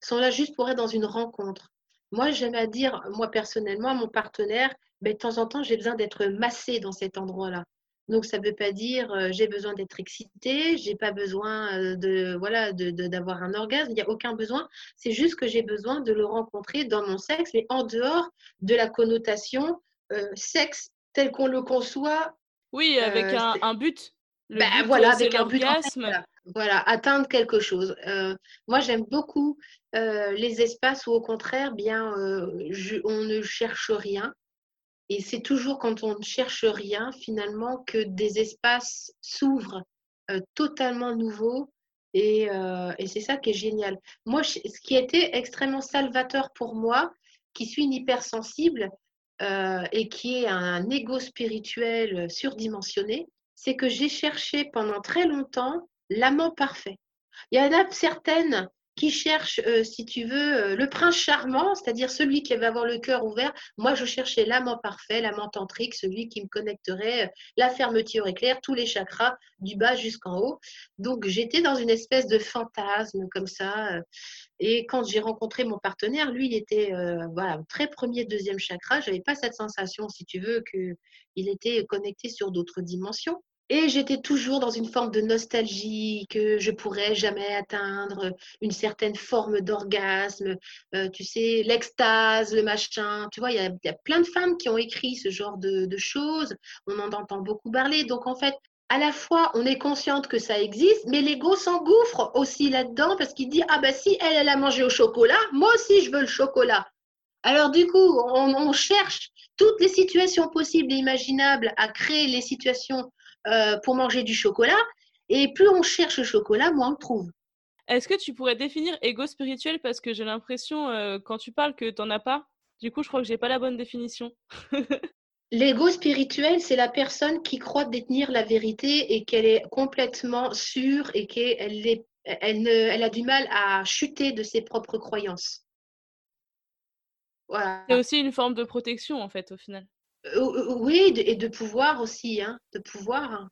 sont là juste pour être dans une rencontre. Moi, j'aime à dire, moi personnellement, mon partenaire, ben, de temps en temps, j'ai besoin d'être massé dans cet endroit-là. Donc, ça ne veut pas dire euh, j'ai besoin d'être excité, j'ai pas besoin euh, de voilà d'avoir un orgasme, il n'y a aucun besoin. C'est juste que j'ai besoin de le rencontrer dans mon sexe, mais en dehors de la connotation euh, sexe tel qu'on le conçoit. Oui, avec un, but. Le bah, voilà, avec un but. voilà. atteindre quelque chose. moi, j'aime beaucoup les espaces où, au contraire, bien, on ne cherche rien et c'est toujours quand on ne cherche rien, finalement, que des espaces s'ouvrent euh, totalement nouveaux. Et, euh, et c'est ça qui est génial. Moi, ce qui été extrêmement salvateur pour moi, qui suis une hypersensible euh, et qui est un ego spirituel surdimensionné, c'est que j'ai cherché pendant très longtemps l'amant parfait. Il y en a certaines qui cherche, euh, si tu veux, euh, le prince charmant, c'est-à-dire celui qui va avoir le cœur ouvert. Moi, je cherchais l'amant parfait, l'amant tantrique, celui qui me connecterait, euh, la fermeture éclair, tous les chakras, du bas jusqu'en haut. Donc, j'étais dans une espèce de fantasme comme ça. et quand j'ai rencontré mon partenaire, lui, il était voilà, très premier, deuxième chakra. Je n'avais pas cette sensation, si tu veux, qu'il était connecté sur d'autres dimensions. Et j'étais toujours dans une forme de nostalgie que je pourrais jamais atteindre, une certaine forme d'orgasme, euh, tu sais, l'extase, le machin. Tu vois, il y, a, plein de femmes qui ont écrit ce genre de, choses. On en entend beaucoup parler. Donc, en fait, à la fois, on est consciente que ça existe, mais l'ego s'engouffre aussi là-dedans parce qu'il dit Ah ben si elle, elle a mangé au chocolat, moi aussi je veux le chocolat. Alors, du coup, on, on cherche toutes les situations possibles et imaginables à créer les situations euh, pour manger du chocolat. Et plus on cherche le chocolat, moins on le trouve. Est-ce que tu pourrais définir ego spirituel? Parce que j'ai l'impression, euh, quand tu parles, que tu n'en as pas. Du coup, je crois que j'ai pas la bonne définition. *laughs* L'ego spirituel, c'est la personne qui croit détenir la vérité et qu'elle est complètement sûre et qu'elle est, elle, elle a du mal à chuter de ses propres croyances. Voilà. C'est aussi une forme de protection, en fait, au final. Euh, oui, et de pouvoir aussi, hein, de pouvoir. Hein,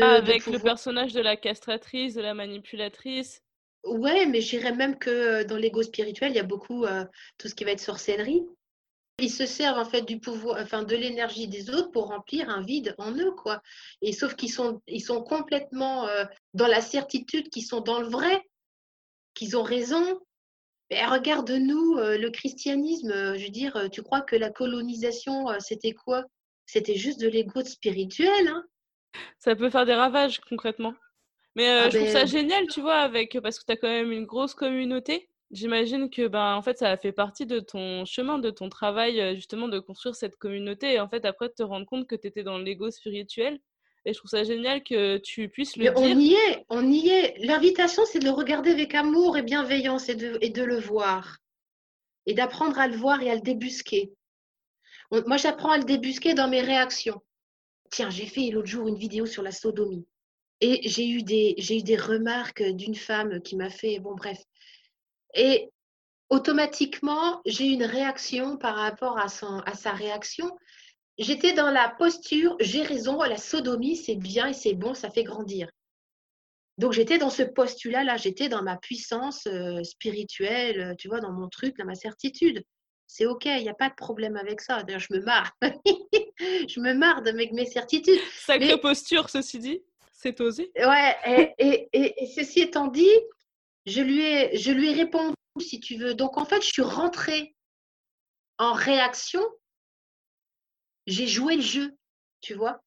Avec le personnage de la castratrice, de la manipulatrice. Ouais, mais je dirais même que euh, dans l'ego spirituel, il y a beaucoup euh, tout ce qui va être sorcellerie. Ils se servent en fait du pouvoir, enfin de l'énergie des autres pour remplir un vide en eux, quoi. Et sauf qu'ils sont, ils sont complètement dans la certitude qu'ils sont dans le vrai, qu'ils ont raison, regarde-nous, euh, le christianisme, euh, je veux dire, euh, tu crois que la colonisation, c'était quoi? C'était juste de l'ego spirituel. Hein? Ça peut faire des ravages concrètement. Mais ah je trouve ça ben génial, tu vois, avec parce que tu as quand même une grosse communauté. J'imagine que ben en fait ça a fait partie de ton chemin, de ton travail justement de construire cette communauté et en fait après de te rendre compte que tu étais dans l'ego spirituel et je trouve ça génial que tu puisses le dire. On y est, on y est. L'invitation, c'est de le regarder avec amour et bienveillance et de, et de le voir. Et d'apprendre à le voir et à le débusquer. Moi, j'apprends à le débusquer dans mes réactions. Tiens, j'ai fait l'autre jour une vidéo sur la sodomie. Et j'ai eu des, j'ai eu des remarques d'une femme qui m'a fait, bon bref. Et automatiquement, j'ai une réaction par rapport à, son, à sa réaction j'étais dans la posture, j'ai raison, la sodomie, c'est bien et c'est bon, ça fait grandir. Donc j'étais dans ce postulat-là, j'étais dans ma puissance euh, spirituelle, tu vois, dans mon truc, dans ma certitude. C'est OK, il n'y a pas de problème avec ça. D'ailleurs, je me marre. *laughs* je me marre avec mes certitudes. Sacrée posture, ceci dit, c'est osé. Ouais, et, et, ceci étant dit, je lui, ai, je lui ai répondu, si tu veux. Donc en fait, je suis rentrée en réaction j'ai joué le jeu, tu vois.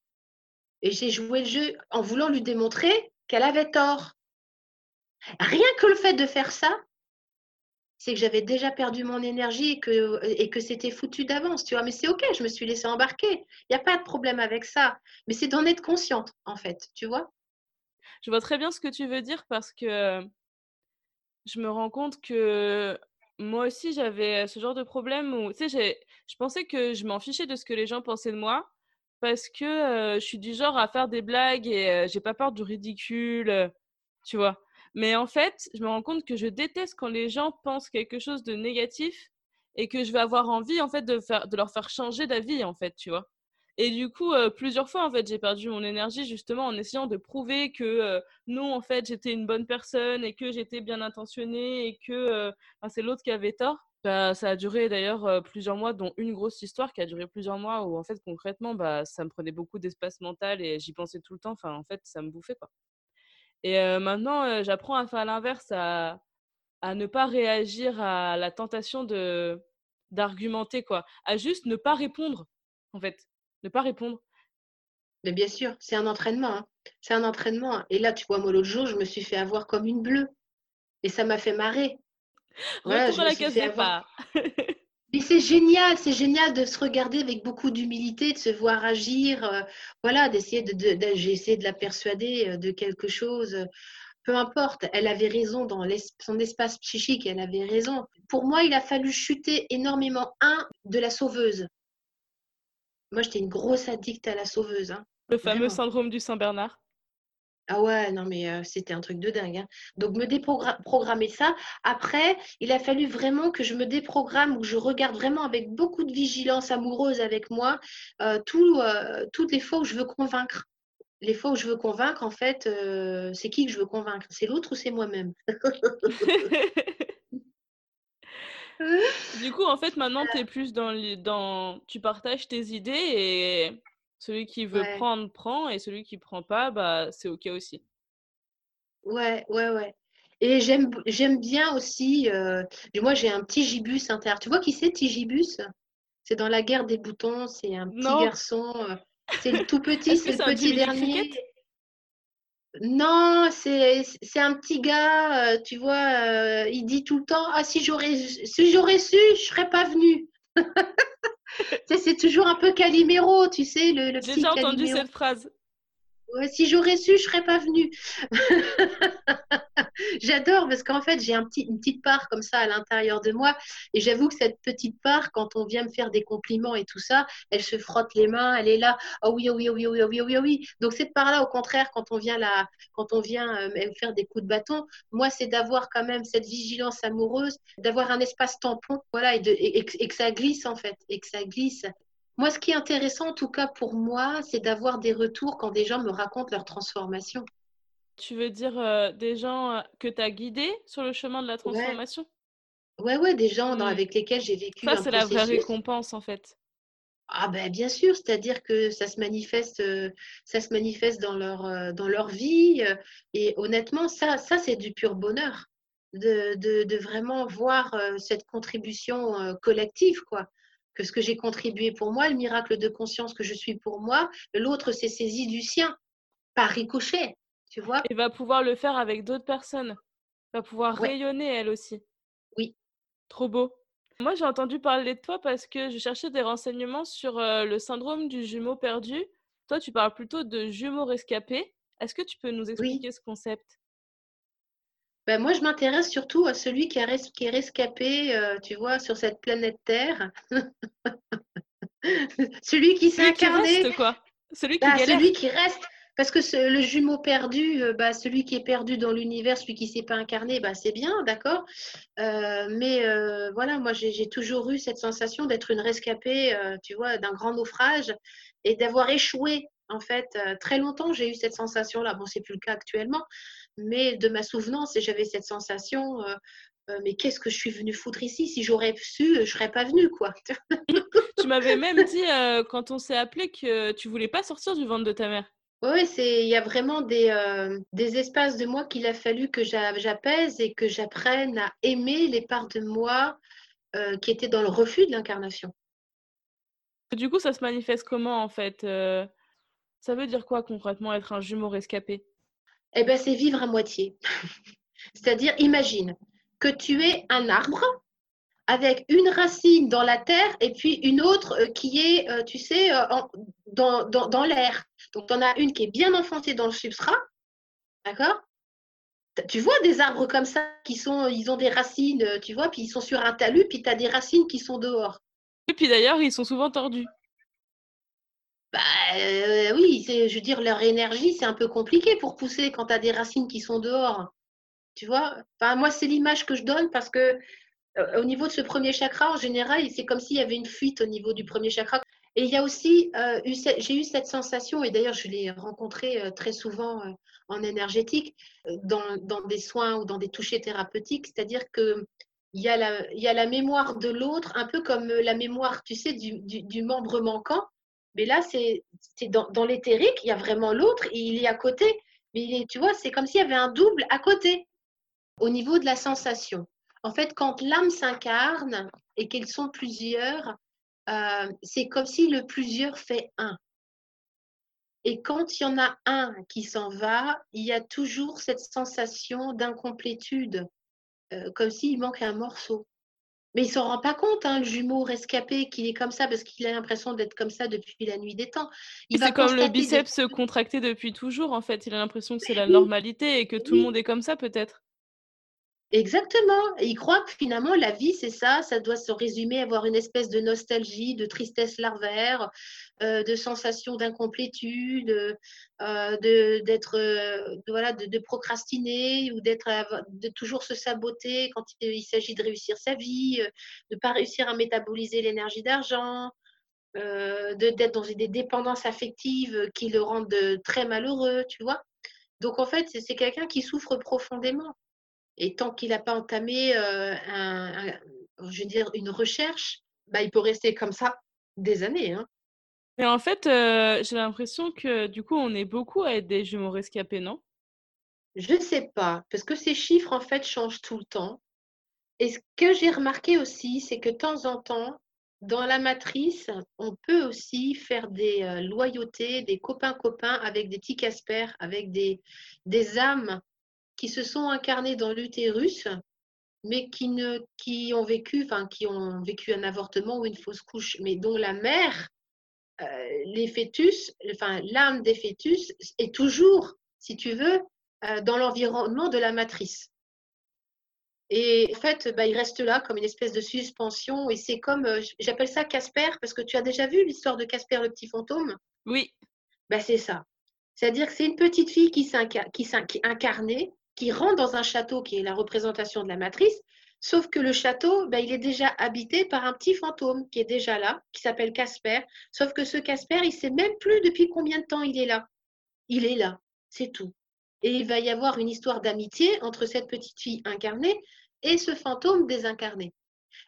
Et j'ai joué le jeu en voulant lui démontrer qu'elle avait tort. Rien que le fait de faire ça, c'est que j'avais déjà perdu mon énergie et que, c'était foutu d'avance, tu vois. Mais c'est OK, je me suis laissée embarquer. Il n'y a pas de problème avec ça. Mais c'est d'en être consciente, en fait, tu vois. Je vois très bien ce que tu veux dire parce que je me rends compte que moi aussi, j'avais ce genre de problème où, tu sais, je pensais que je m'en fichais de ce que les gens pensaient de moi parce que je suis du genre à faire des blagues et j'ai pas peur du ridicule, tu vois? Mais en fait, je me rends compte que je déteste quand les gens pensent quelque chose de négatif et que je vais avoir envie, en fait, de, faire, de leur faire changer d'avis, en fait, tu vois? Et du coup, plusieurs fois, en fait, j'ai perdu mon énergie justement en essayant de prouver que non, en fait, j'étais une bonne personne et que j'étais bien intentionnée et que c'est l'autre qui avait tort. Bah, ça a duré d'ailleurs plusieurs mois, dont une grosse histoire qui a duré plusieurs mois où en fait concrètement, bah, ça me prenait beaucoup d'espace mental et j'y pensais tout le temps. Enfin, en fait, ça me bouffait quoi. Et maintenant, j'apprends à faire l'inverse, à, à ne pas réagir à la tentation de d'argumenter quoi, à juste ne pas répondre en fait ne pas répondre. Mais bien sûr, c'est un entraînement. Hein. C'est un entraînement. Et là, tu vois, moi, l'autre jour, je me suis fait avoir comme une bleue. Et ça m'a fait marrer. Voilà, Retour à la case *laughs* Mais c'est génial, c'est génial de se regarder avec beaucoup d'humilité, de se voir agir, euh, voilà, d'essayer de, j'ai essayé de la persuader euh, de quelque chose. peu importe, elle avait raison dans son espace psychique, elle avait raison. Pour moi, il a fallu chuter énormément, un, de la sauveuse. Moi, j'étais une grosse addict à la sauveuse. Hein. Le fameux syndrome du Saint-Bernard. Ah ouais, non mais heu, c'était un truc de dingue, hein. Donc me déprogra programmer ça. Après, il a fallu vraiment que je me déprogramme ou je regarde vraiment avec beaucoup de vigilance amoureuse avec moi, tout, heu, toutes les fois où je veux convaincre. Les fois où je veux convaincre, en fait, c'est qui que je veux convaincre? C'est l'autre ou c'est moi-même? *laughs* *laughs* Du coup, en fait, maintenant, tu es plus dans les dans tu partages tes idées et celui qui veut Ouais, prendre, prend et celui qui prend pas, bah, c'est OK aussi. ouais, ouais, ouais et j'aime bien aussi, heu, moi j'ai un petit gibus intérieur. Tu vois qui c'est Tigibus? C'est dans La Guerre des boutons, c'est un petit Non! garçon, heu, c'est le tout *laughs* petit, c'est le petit dernier. Non, c'est un petit gars, heu, tu vois, heu, il dit tout le temps: «Ah si j'aurais si j'aurais su, je serais pas venu». *laughs* C'est toujours un peu Calimero, tu sais, le le J'ai déjà entendu Calimero. cette phrase. Ouais, si j'aurais su, je serais pas venue. *laughs* J'adore parce qu'en fait, j'ai une petite part comme ça à l'intérieur de moi. Et j'avoue que cette petite part, quand on vient me faire des compliments et tout ça, elle se frotte les mains, elle est là. Oh oui, oh oui, oh oui, oui, oui, oui, oui. Donc cette part-là, au contraire, quand on vient quand on vient euh, me faire des coups de bâton, moi, c'est d'avoir quand même cette vigilance amoureuse, d'avoir un espace tampon, voilà, et, de, que ça glisse en fait, et que ça glisse. Moi, ce qui est intéressant, en tout cas pour moi, c'est d'avoir des retours quand des gens me racontent leur transformation. Tu veux dire, des gens, que tu as guidés sur le chemin de la transformation? ouais, ouais, des gens dans- Mmh. avec lesquels j'ai vécu Ça, c'est la vraie récompense, en fait. Ah ben bien sûr, c'est-à-dire que ça se manifeste, ça se manifeste dans leur, dans leur vie. et honnêtement, ça, ça c'est du pur bonheur de, de, de vraiment voir cette contribution collective, quoi. Que ce que j'ai contribué pour moi, le miracle de conscience que je suis pour moi, l'autre s'est saisi du sien, par ricochet, tu vois? Et va pouvoir le faire avec d'autres personnes. Va pouvoir Ouais, rayonner elle aussi. oui, Trop beau. Moi, j'ai entendu parler de toi parce que je cherchais des renseignements sur, heu, le syndrome du jumeau perdu. Toi, tu parles plutôt de jumeaux rescapés. Est-ce que tu peux nous oui. expliquer ce concept? Ben moi, je m'intéresse surtout à celui qui, a res- qui est rescapé, euh, tu vois, sur cette planète Terre. *laughs* celui qui s'est Celui qui incarné, reste, quoi. Celui qui bah, celui qui reste. Parce que le jumeau perdu, euh, bah, celui qui est perdu dans l'univers, celui qui ne s'est pas incarné, bah, c'est bien, d'accord. Euh, mais euh, voilà, moi, j'ai toujours eu cette sensation d'être une rescapée, tu vois, d'un grand naufrage et d'avoir échoué. En fait, très longtemps, j'ai eu cette sensation-là. Bon, c'est plus le cas actuellement, mais de ma souvenance, j'avais cette sensation. mais qu'est-ce que je suis venue foutre ici? Si j'aurais su, je ne serais pas venue, quoi. *laughs* Tu m'avais même dit, quand on s'est appelé que tu voulais pas sortir du ventre de ta mère. Oui, c'est, il y a vraiment des, euh, des espaces de moi qu'il a fallu que j'a- j'apaise et que j'apprenne à aimer les parts de moi euh, qui étaient dans le refus de l'incarnation. Du coup, ça se manifeste comment, en fait, heu? Ça veut dire quoi concrètement être un jumeau rescapé? Eh bien, c'est vivre à moitié. *laughs* C'est-à-dire, imagine que tu es un arbre avec une racine dans la terre et puis une autre euh, qui est, euh, tu sais, euh, en- dans, dans, dans l'air. Donc, tu en as une qui est bien enfoncée dans le substrat, d'accord? Tu vois des arbres comme ça qui sont, ils ont des racines, tu vois, puis ils sont sur un talus, puis tu as des racines qui sont dehors. Et puis d'ailleurs, ils sont souvent tordus. Bah euh, oui, je veux dire, leur énergie, c'est un peu compliqué pour pousser quand tu as des racines qui sont dehors. Tu vois? Enfin, moi, c'est l'image que je donne parce que au niveau de ce premier chakra, en général, c'est comme s'il y avait une fuite au niveau du premier chakra. Et il y a aussi, euh, j'ai eu cette sensation, et d'ailleurs, je l'ai rencontré euh, très souvent euh, en énergétique, euh, dans, des soins ou dans des touchés thérapeutiques, c'est-à-dire que il y, a la, il y a la mémoire de l'autre, un peu comme la mémoire, tu sais, du, membre manquant. Mais là, c'est dans, dans il y a vraiment l'autre, il est à côté. Mais tu vois, c'est comme s'il y avait un double à côté, au niveau de la sensation. En fait, quand l'âme s'incarne et qu'ils sont plusieurs, euh, c'est comme si le plusieurs fait un. Et quand il y en a un qui s'en va, il y a toujours cette sensation d'incomplétude, euh, comme s'il manque un morceau. Mais il s'en rend pas compte, hein, le jumeau rescapé, qu'il est comme ça parce qu'il a l'impression d'être comme ça depuis la nuit des temps. C'est comme le biceps contracté depuis toujours, en fait. Il a l'impression que c'est la Oui, normalité et que tout le monde est comme ça, peut-être? Exactement. Et ils croient que finalement, la vie, c'est ça. Ça doit se résumer à avoir une espèce de nostalgie, de tristesse larvaire, euh, de sensation d'incomplétude, euh, de, d'être, euh, voilà, de, procrastiner ou d'être, de toujours se saboter quand il, s'agit de réussir sa vie, de ne pas réussir à métaboliser l'énergie d'argent, d'être dans des dépendances affectives qui le rendent très malheureux, tu vois. Donc, en fait, c'est quelqu'un qui souffre profondément. Et tant qu'il n'a pas entamé euh, un, je veux dire, une recherche, bah, il peut rester comme ça des années. Hein. Et en fait, euh, j'ai l'impression que du coup, on est beaucoup à être des jumeaux rescapés, non? Je ne sais pas, parce que ces chiffres, en fait, changent tout le temps. Et ce que j'ai remarqué aussi, c'est que de temps en temps, dans la matrice, on peut aussi faire des euh, loyautés, des copains-copains avec des petits Casper, avec des, des âmes qui se sont incarnés dans l'utérus, mais qui, ne, qui, ont vécu, enfin, qui ont vécu un avortement ou une fausse couche, mais dont la mère, euh, les fœtus, enfin, l'âme des fœtus est toujours, si tu veux, euh, dans l'environnement de la matrice. Et en fait, bah, il reste là comme une espèce de suspension. Et c'est comme, euh, j'appelle ça Casper, parce que tu as déjà vu l'histoire de Casper le petit fantôme? Oui. Bah, c'est ça. C'est-à-dire que c'est une petite fille qui s'est incarnée qui rentre dans un château qui est la représentation de la matrice, sauf que le château, ben, il est déjà habité par un petit fantôme qui est déjà là, qui s'appelle Casper, sauf que ce Casper, il ne sait même plus depuis combien de temps il est là. Il est là, c'est tout. Et il va y avoir une histoire d'amitié entre cette petite fille incarnée et ce fantôme désincarné.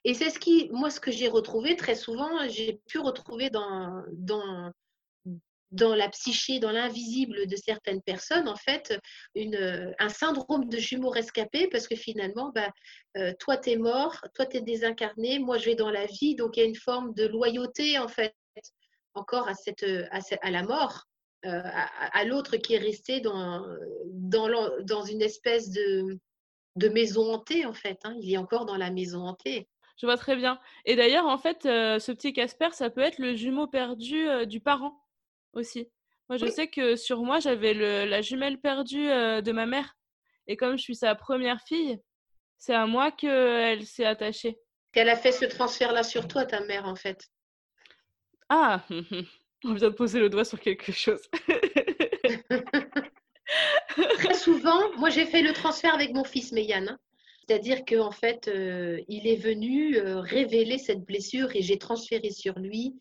Et c'est ce qui, moi, ce que j'ai retrouvé très souvent, j'ai pu retrouver dans, dans, dans la psyché, dans l'invisible de certaines personnes, en fait, un syndrome de jumeaux rescapés, parce que finalement, bah, euh, toi, tu es mort, toi, tu es désincarné, moi, je vais dans la vie, donc il y a une forme de loyauté, en fait, encore à, la mort, euh, à, l'autre qui est resté dans, une espèce de, de maison hantée, en fait. Hein. Il est encore dans la maison hantée. Je vois très bien. Et d'ailleurs, en fait, euh, ce petit Casper, ça peut être le jumeau perdu du parent aussi. Moi, je sais que sur moi, j'avais la jumelle perdue euh, de ma mère. Et comme je suis sa première fille, c'est à moi qu'elle s'est attachée. Elle a fait ce transfert-là sur toi, ta mère, en fait. Ah, *laughs* on vient de poser le doigt sur quelque chose. *laughs* Très souvent, moi j'ai fait le transfert avec mon fils Meyane. Hein. C'est-à-dire qu'en fait, euh, il est venu euh, révéler cette blessure et j'ai transféré sur lui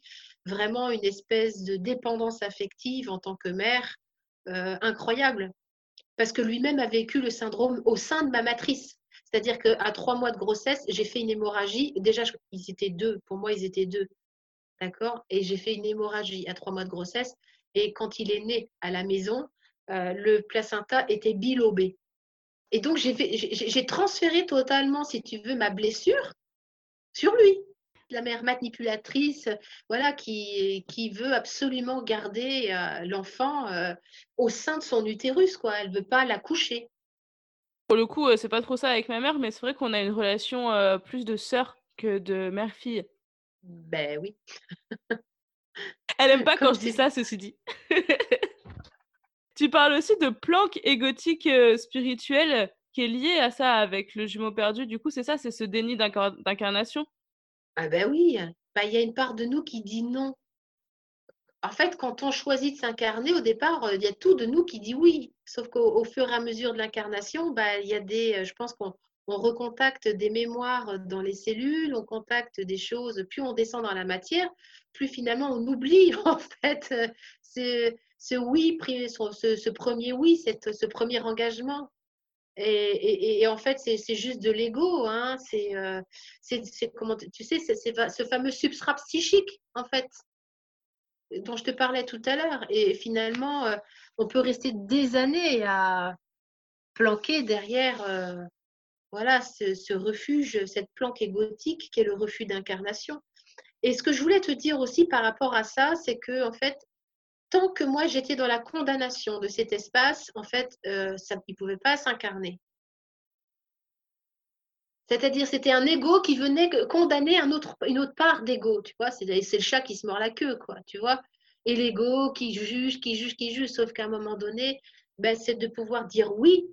vraiment une espèce de dépendance affective en tant que mère euh, incroyable. Parce que lui-même a vécu le syndrome au sein de ma matrice. C'est-à-dire qu'à trois mois de grossesse, j'ai fait une hémorragie. Déjà, ils étaient deux. Pour moi, ils étaient deux. D'accord? Et j'ai fait une hémorragie à trois mois de grossesse. Et quand il est né à la maison, euh, le placenta était bilobé. Et donc, j'ai transféré totalement, si tu veux, ma blessure sur lui la mère manipulatrice, voilà, qui, qui veut absolument garder euh, l'enfant euh, au sein de son utérus, quoi. Elle veut pas l'accoucher. Pour le coup, euh, c'est pas trop ça avec ma mère, mais c'est vrai qu'on a une relation plus de sœur que de mère-fille. Ben oui. *laughs* Elle aime pas quand je dis ça, ceci dit. *laughs* tu parles aussi de planque égotique spirituelle qui est liée à ça avec le jumeau perdu. Du coup, c'est ça, c'est ce déni d'incarnation. Ah ben oui, bah, il y a une part de nous qui dit non. En fait, quand on choisit de s'incarner, au départ, euh, il y a tout de nous qui dit oui. Sauf qu'au fur et à mesure de l'incarnation, bah, il y a des, euh, je pense qu'on recontacte des mémoires dans les cellules, on contacte des choses, plus on descend dans la matière, plus finalement on oublie *laughs* en fait euh, ce, oui, ce, ce premier oui, cette, ce premier engagement. Et, en fait, c'est juste de l'ego. Hein. Euh, c'est comment tu sais, c'est ce fameux substrat psychique, en fait, dont je te parlais tout à l'heure. Et finalement, euh, on peut rester des années à planquer derrière euh, voilà, ce, ce, refuge, cette planque égotique qui est le refus d'incarnation. Et ce que je voulais te dire aussi par rapport à ça, c'est que en fait, tant que moi j'étais dans la condamnation de cet espace, en fait, euh, ça, il ne pouvait pas s'incarner. C'est-à-dire, c'était un ego qui venait condamner un autre, une autre part d'ego, tu vois. C'est, le chat qui se mord la queue, quoi, tu vois. Et l'ego qui juge, qui juge, qui juge, sauf qu'à un moment donné, ben, c'est de pouvoir dire oui,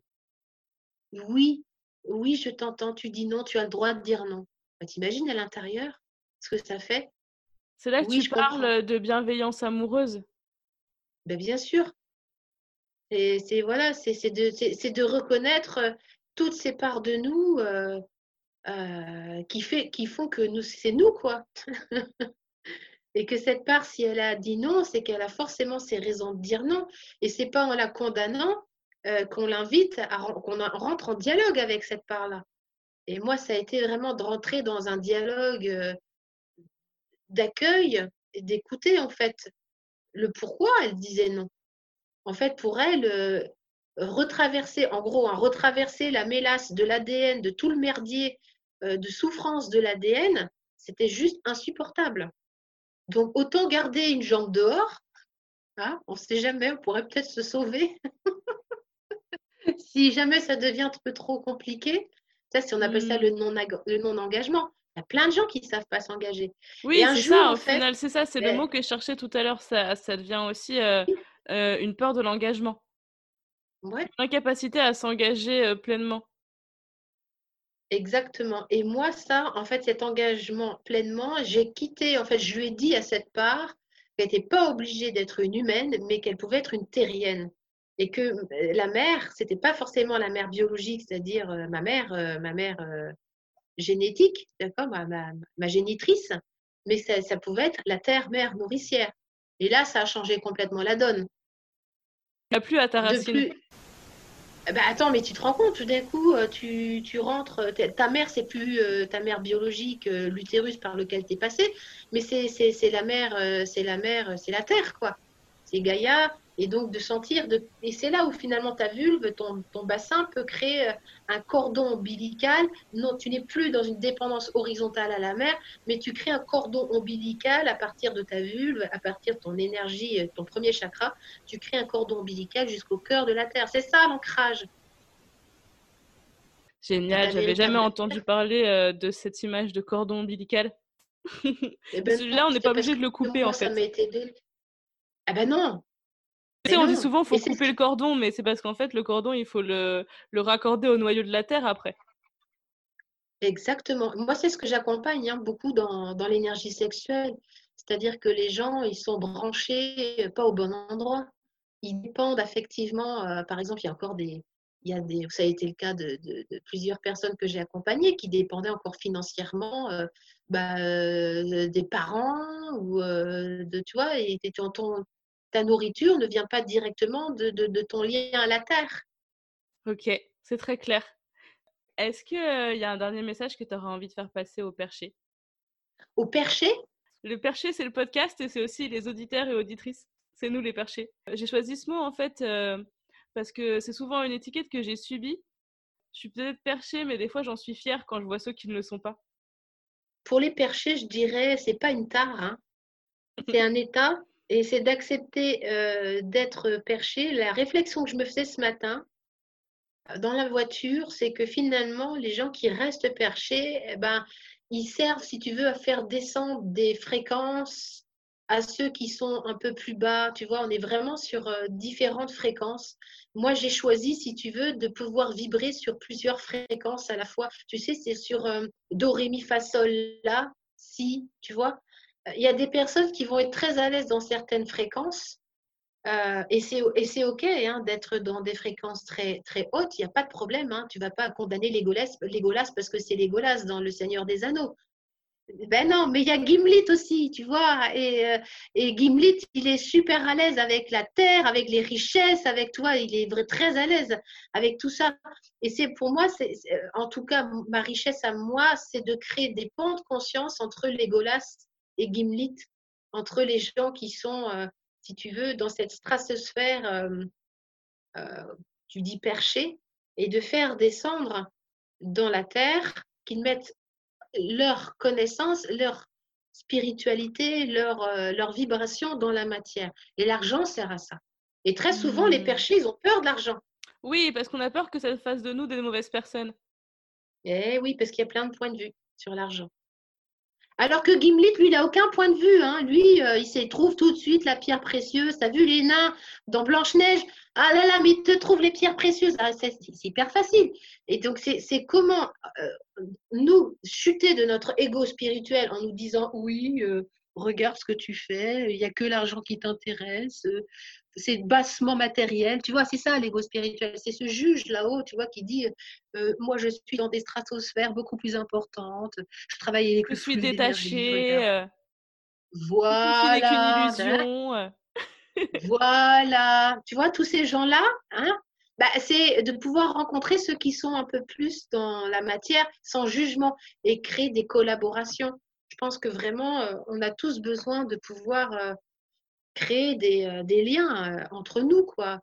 oui, Oui, je t'entends, tu dis non, tu as le droit de dire non. Bah, T'imagines à l'intérieur ce que ça fait? C'est là que Oui, tu je comprends. parles de bienveillance amoureuse. Ben, bien sûr. C'est voilà, de, de reconnaître euh, toutes ces parts de nous euh, euh, qui, fait, qui font que nous, c'est nous, quoi. *laughs* Et que cette part, si elle a dit non, c'est qu'elle a forcément ses raisons de dire non. Et c'est pas en la condamnant qu'on l'invite, qu'on en- rentre en dialogue avec cette part-là. Et moi, ça a été vraiment de rentrer dans un dialogue d'accueil et d'écouter, en fait, le pourquoi elle disait non. En fait, pour elle, euh, retraverser, en gros, hein, retraverser la mélasse de l'ADN, de tout le merdier euh, de souffrance de l'ADN, c'était juste insupportable. Donc, autant garder une jambe dehors. hein, on ne sait jamais, on pourrait peut-être se sauver. *laughs* si jamais ça devient un peu trop compliqué, ça, si on appelle ça Hmm. le non- le non-engagement. Il y a plein de gens qui ne savent pas s'engager. Oui, c'est ça, au fait, final, c'est ça, c'est le ben, mot que je cherchais tout à l'heure, ça, ça devient aussi euh, euh, une peur de l'engagement, ouais, l'incapacité à s'engager euh, pleinement. Exactement. Et moi, ça, en fait, cet engagement pleinement, j'ai quitté, en fait, je lui ai dit à cette part qu'elle n'était pas obligée d'être une humaine, mais qu'elle pouvait être une terrienne. Et que euh, la mère, c'était pas forcément la mère biologique, c'est-à-dire euh, ma mère, euh, ma mère euh, génétique, d'accord, ma, ma, ma génitrice, mais ça, ça pouvait être la terre-mère nourricière. Et là, ça a changé complètement la donne. Il n'y a plus à ta racine. plus, eh ben, attends, mais tu te rends compte, tout d'un coup, euh, tu, tu rentres, euh, ta mère, c'est plus euh, ta mère biologique, euh, l'utérus par lequel tu es passé, mais c'est la mère, euh, c'est la mère, c'est la terre, quoi. C'est Gaïa, et donc de sentir, de... et c'est là où finalement ta vulve, ton, ton bassin peut créer euh, un cordon ombilical. Non, tu n'es plus dans une dépendance horizontale à la mer, mais tu crées un cordon ombilical à partir de ta vulve, à partir de ton énergie, euh, ton premier chakra, tu crées un cordon ombilical jusqu'au cœur de la terre. C'est ça l'ancrage. Génial, j'avais jamais entendu parler euh, de cette image de cordon ombilical. Eh ben *laughs* non, on n'est pas obligé de le couper en fait. Ah ben non, Tu sais, mais on dit souvent Et faut couper le cordon, mais c'est parce qu'en fait, le cordon, il faut le, le raccorder au noyau de la Terre après. Exactement. Moi, c'est ce que j'accompagne hein, beaucoup dans, dans l'énergie sexuelle. C'est-à-dire que les gens, ils sont branchés euh, pas au bon endroit. Ils dépendent affectivement. euh, par exemple, il y a encore des, il y a des, ça a été le cas de, de- de plusieurs personnes que j'ai accompagnées qui dépendaient encore financièrement euh, bah, euh, des parents ou euh, de, tu vois, et ton, ton- ta nourriture ne vient pas directement de, de, de ton lien à la terre. Ok, c'est très clair. Est-ce qu'il y a un dernier message que tu auras envie de faire passer au perché? Au perché, Le perché, c'est le podcast et c'est aussi les auditeurs et auditrices. C'est nous les perchés. J'ai choisi ce mot en fait euh, parce que c'est souvent une étiquette que j'ai subie. Je suis peut-être perché, mais des fois j'en suis fière quand je vois ceux qui ne le sont pas. pour les perchés, je dirais, c'est pas une tare, hein. c'est un état et c'est d'accepter euh, d'être perché. La réflexion que je me faisais ce matin dans la voiture, c'est que finalement, les gens qui restent perchés, eh ben, ils servent, si tu veux, à faire descendre des fréquences à ceux qui sont un peu plus bas. Tu vois, on est vraiment sur euh, différentes fréquences. Moi, j'ai choisi, si tu veux, de pouvoir vibrer sur plusieurs fréquences à la fois. Tu sais, c'est sur euh, Do, Ré, Mi, Fa, Sol, La, Si, tu vois. Euh, Il y a des personnes qui vont être très à l'aise dans certaines fréquences. euh, et c'est OK hein, d'être dans des fréquences très, très hautes, il n'y a pas de problème. Hein, tu ne vas pas condamner Légolas parce que c'est Légolas dans Le Seigneur des Anneaux. Ben non, mais il y a Gimli aussi, tu vois. Et, euh, et Gimli, il est super à l'aise avec la terre, avec les richesses, avec toi, il est très à l'aise avec tout ça. Et c'est pour moi, c'est en tout cas, ma richesse à moi, c'est de créer des ponts de conscience entre Légolas et entre les gens qui sont, euh, si tu veux, dans cette stratosphère, euh, euh, tu dis perché, et de faire descendre dans la terre, qu'ils mettent leur connaissance, leur spiritualité, leur, euh, leur vibration dans la matière. Et l'argent sert à ça. Et très souvent, les Hmm. perchés, ils ont peur de l'argent. Oui, parce qu'on a peur que ça fasse de nous des mauvaises personnes. Eh oui, parce qu'il y a plein de points de vue sur l'argent. Alors que Gimli, lui, il n'a aucun point de vue. Hein. Lui, euh, il se trouve tout de suite la pierre précieuse. Tu as vu les nains dans Blanche-Neige? Ah là là, mais il te trouve les pierres précieuses. Ah, c'est hyper facile. Et donc, c'est comment euh, nous chuter de notre ego spirituel en nous disant oui, euh, regarde ce que tu fais, il n'y a que l'argent qui t'intéresse, c'est bassement matériel. Tu vois, c'est ça l'ego spirituel. C'est ce juge là-haut, tu vois, qui dit euh, Moi, je suis dans des stratosphères beaucoup plus importantes. Je travaille avec Je suis détaché. Euh, voilà. Je suis illusion. Euh. *laughs* voilà. Tu vois, tous ces gens-là, hein, bah, c'est de pouvoir rencontrer ceux qui sont un peu plus dans la matière, sans jugement, et créer des collaborations. Pense que vraiment, on a tous besoin de pouvoir créer des, euh, liens euh, entre nous, quoi.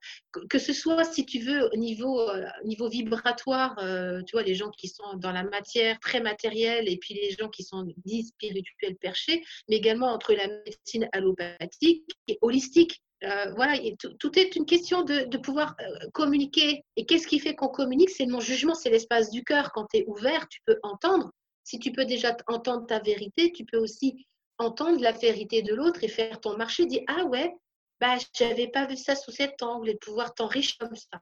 Que, ce soit, si tu veux, au niveau, euh, niveau vibratoire, tu vois, les gens qui sont dans la matière très matérielle et puis les gens qui sont dits spirituels perchés, mais également entre la médecine allopathique et holistique. voilà, tout, est une question de, de pouvoir communiquer. Et qu'est-ce qui fait qu'on communique? C'est le non-jugement, c'est l'espace du cœur. Quand tu es ouvert, tu peux entendre. Si tu peux déjà entendre ta vérité, tu peux aussi entendre la vérité de l'autre et faire ton marché, dire ah ouais, bah j'avais pas vu ça sous cet angle et pouvoir t'enrichir comme ça.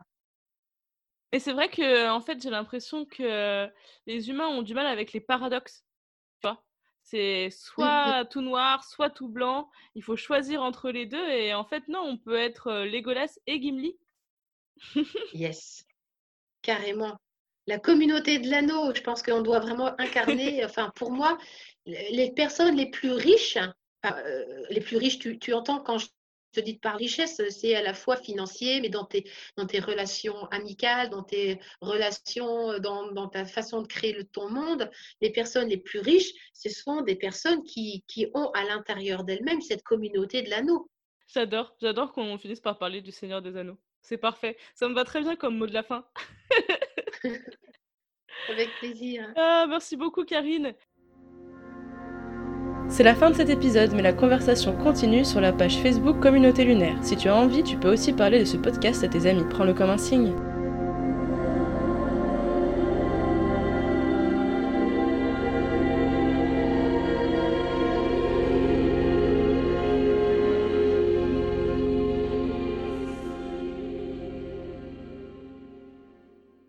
Et c'est vrai que en fait j'ai l'impression que les humains ont du mal avec les paradoxes. Tu vois c'est soit tout noir, soit tout blanc. Il faut choisir entre les deux. Et en fait, non, on peut être Legolas et Gimli. yes, carrément. La communauté de l'anneau, je pense qu'on doit vraiment incarner, *laughs* enfin pour moi, les personnes les plus riches, euh, les plus riches, tu, entends quand je te dis par richesse, c'est à la fois financier, mais dans tes, dans tes relations amicales, dans tes relations, dans, ta façon de créer le, ton monde. Les personnes les plus riches, ce sont des personnes qui, qui ont à l'intérieur d'elles-mêmes cette communauté de l'anneau. J'adore, j'adore qu'on finisse par parler du Seigneur des Anneaux. C'est parfait. Ça me va très bien comme mot de la fin. *laughs* *laughs* Avec plaisir. Ah, merci beaucoup, Karine. C'est la fin de cet épisode, mais la conversation continue sur la page Facebook Communauté Lunaire. Si tu as envie, tu peux aussi parler de ce podcast à tes amis. Prends-le comme un signe.